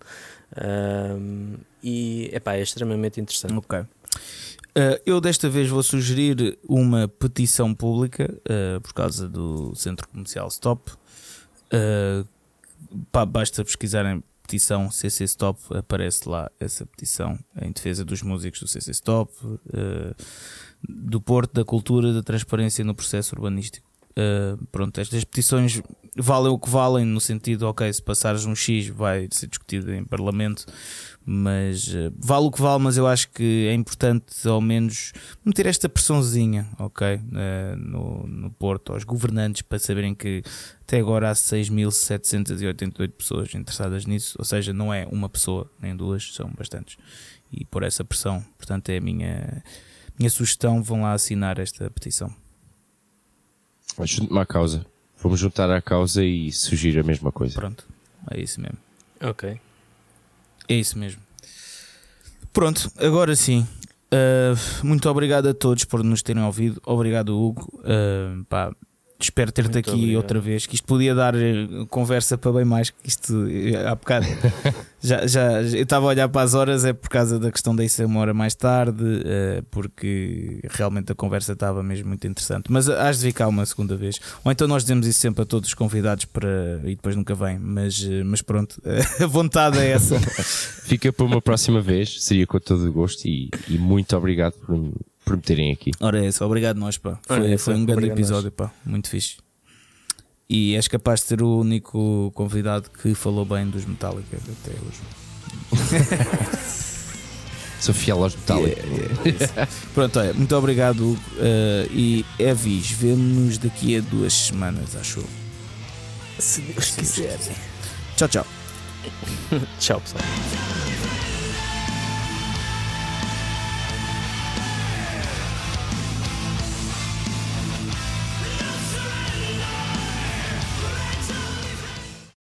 Hum, e epá, é extremamente interessante. Ok. Uh, eu desta vez vou sugerir uma petição pública uh, por causa do centro comercial Stop. Uh, pá, basta pesquisarem petição CC Stop, aparece lá essa petição em defesa dos músicos do CC Stop, do Porto, da cultura, da transparência no processo urbanístico. Uh, pronto, estas petições valem o que valem, no sentido, ok, se passares um X vai ser discutido em Parlamento, mas uh, vale o que vale, mas eu acho que é importante ao menos meter esta pressãozinha, ok, uh, no, no Porto, aos governantes, para saberem que até agora há 6.788 pessoas interessadas nisso, ou seja, não é uma pessoa, nem duas, são bastantes, e por essa pressão, portanto é a minha, minha sugestão, vão lá assinar esta petição. Junte-me à causa. Vamos juntar à causa e surgir a mesma coisa. Pronto, é isso mesmo. Ok. É isso mesmo. Pronto, agora sim. Uh, muito obrigado a todos por nos terem ouvido. Obrigado, Hugo. Uh, pá, espero ter-te aqui obrigado. outra vez. Que isto podia dar eh, conversa para bem mais que isto eh, há bocado. já, já, eu estava a olhar para as horas, é por causa da questão da isso uma hora mais tarde, uh, porque realmente a conversa estava mesmo muito interessante. Mas has de vir cá uma segunda vez. Ou então nós dizemos isso sempre a todos os convidados para e depois nunca vem. Mas, mas pronto, a vontade é essa. Fica para uma próxima vez, seria com todo o gosto e, e muito obrigado por por me terem aqui. Ora, é isso, obrigado nós, pá. Foi, foi um grande episódio, pá. Muito fixe. E és capaz de ser o único convidado que falou bem dos Metallica até hoje. Sou fiel aos Metallica. Yeah, yeah, Pronto, olha, muito obrigado uh, e Evis, vemo-nos daqui a duas semanas, acho. Se Deus quiser. Tchau, tchau. tchau, pessoal.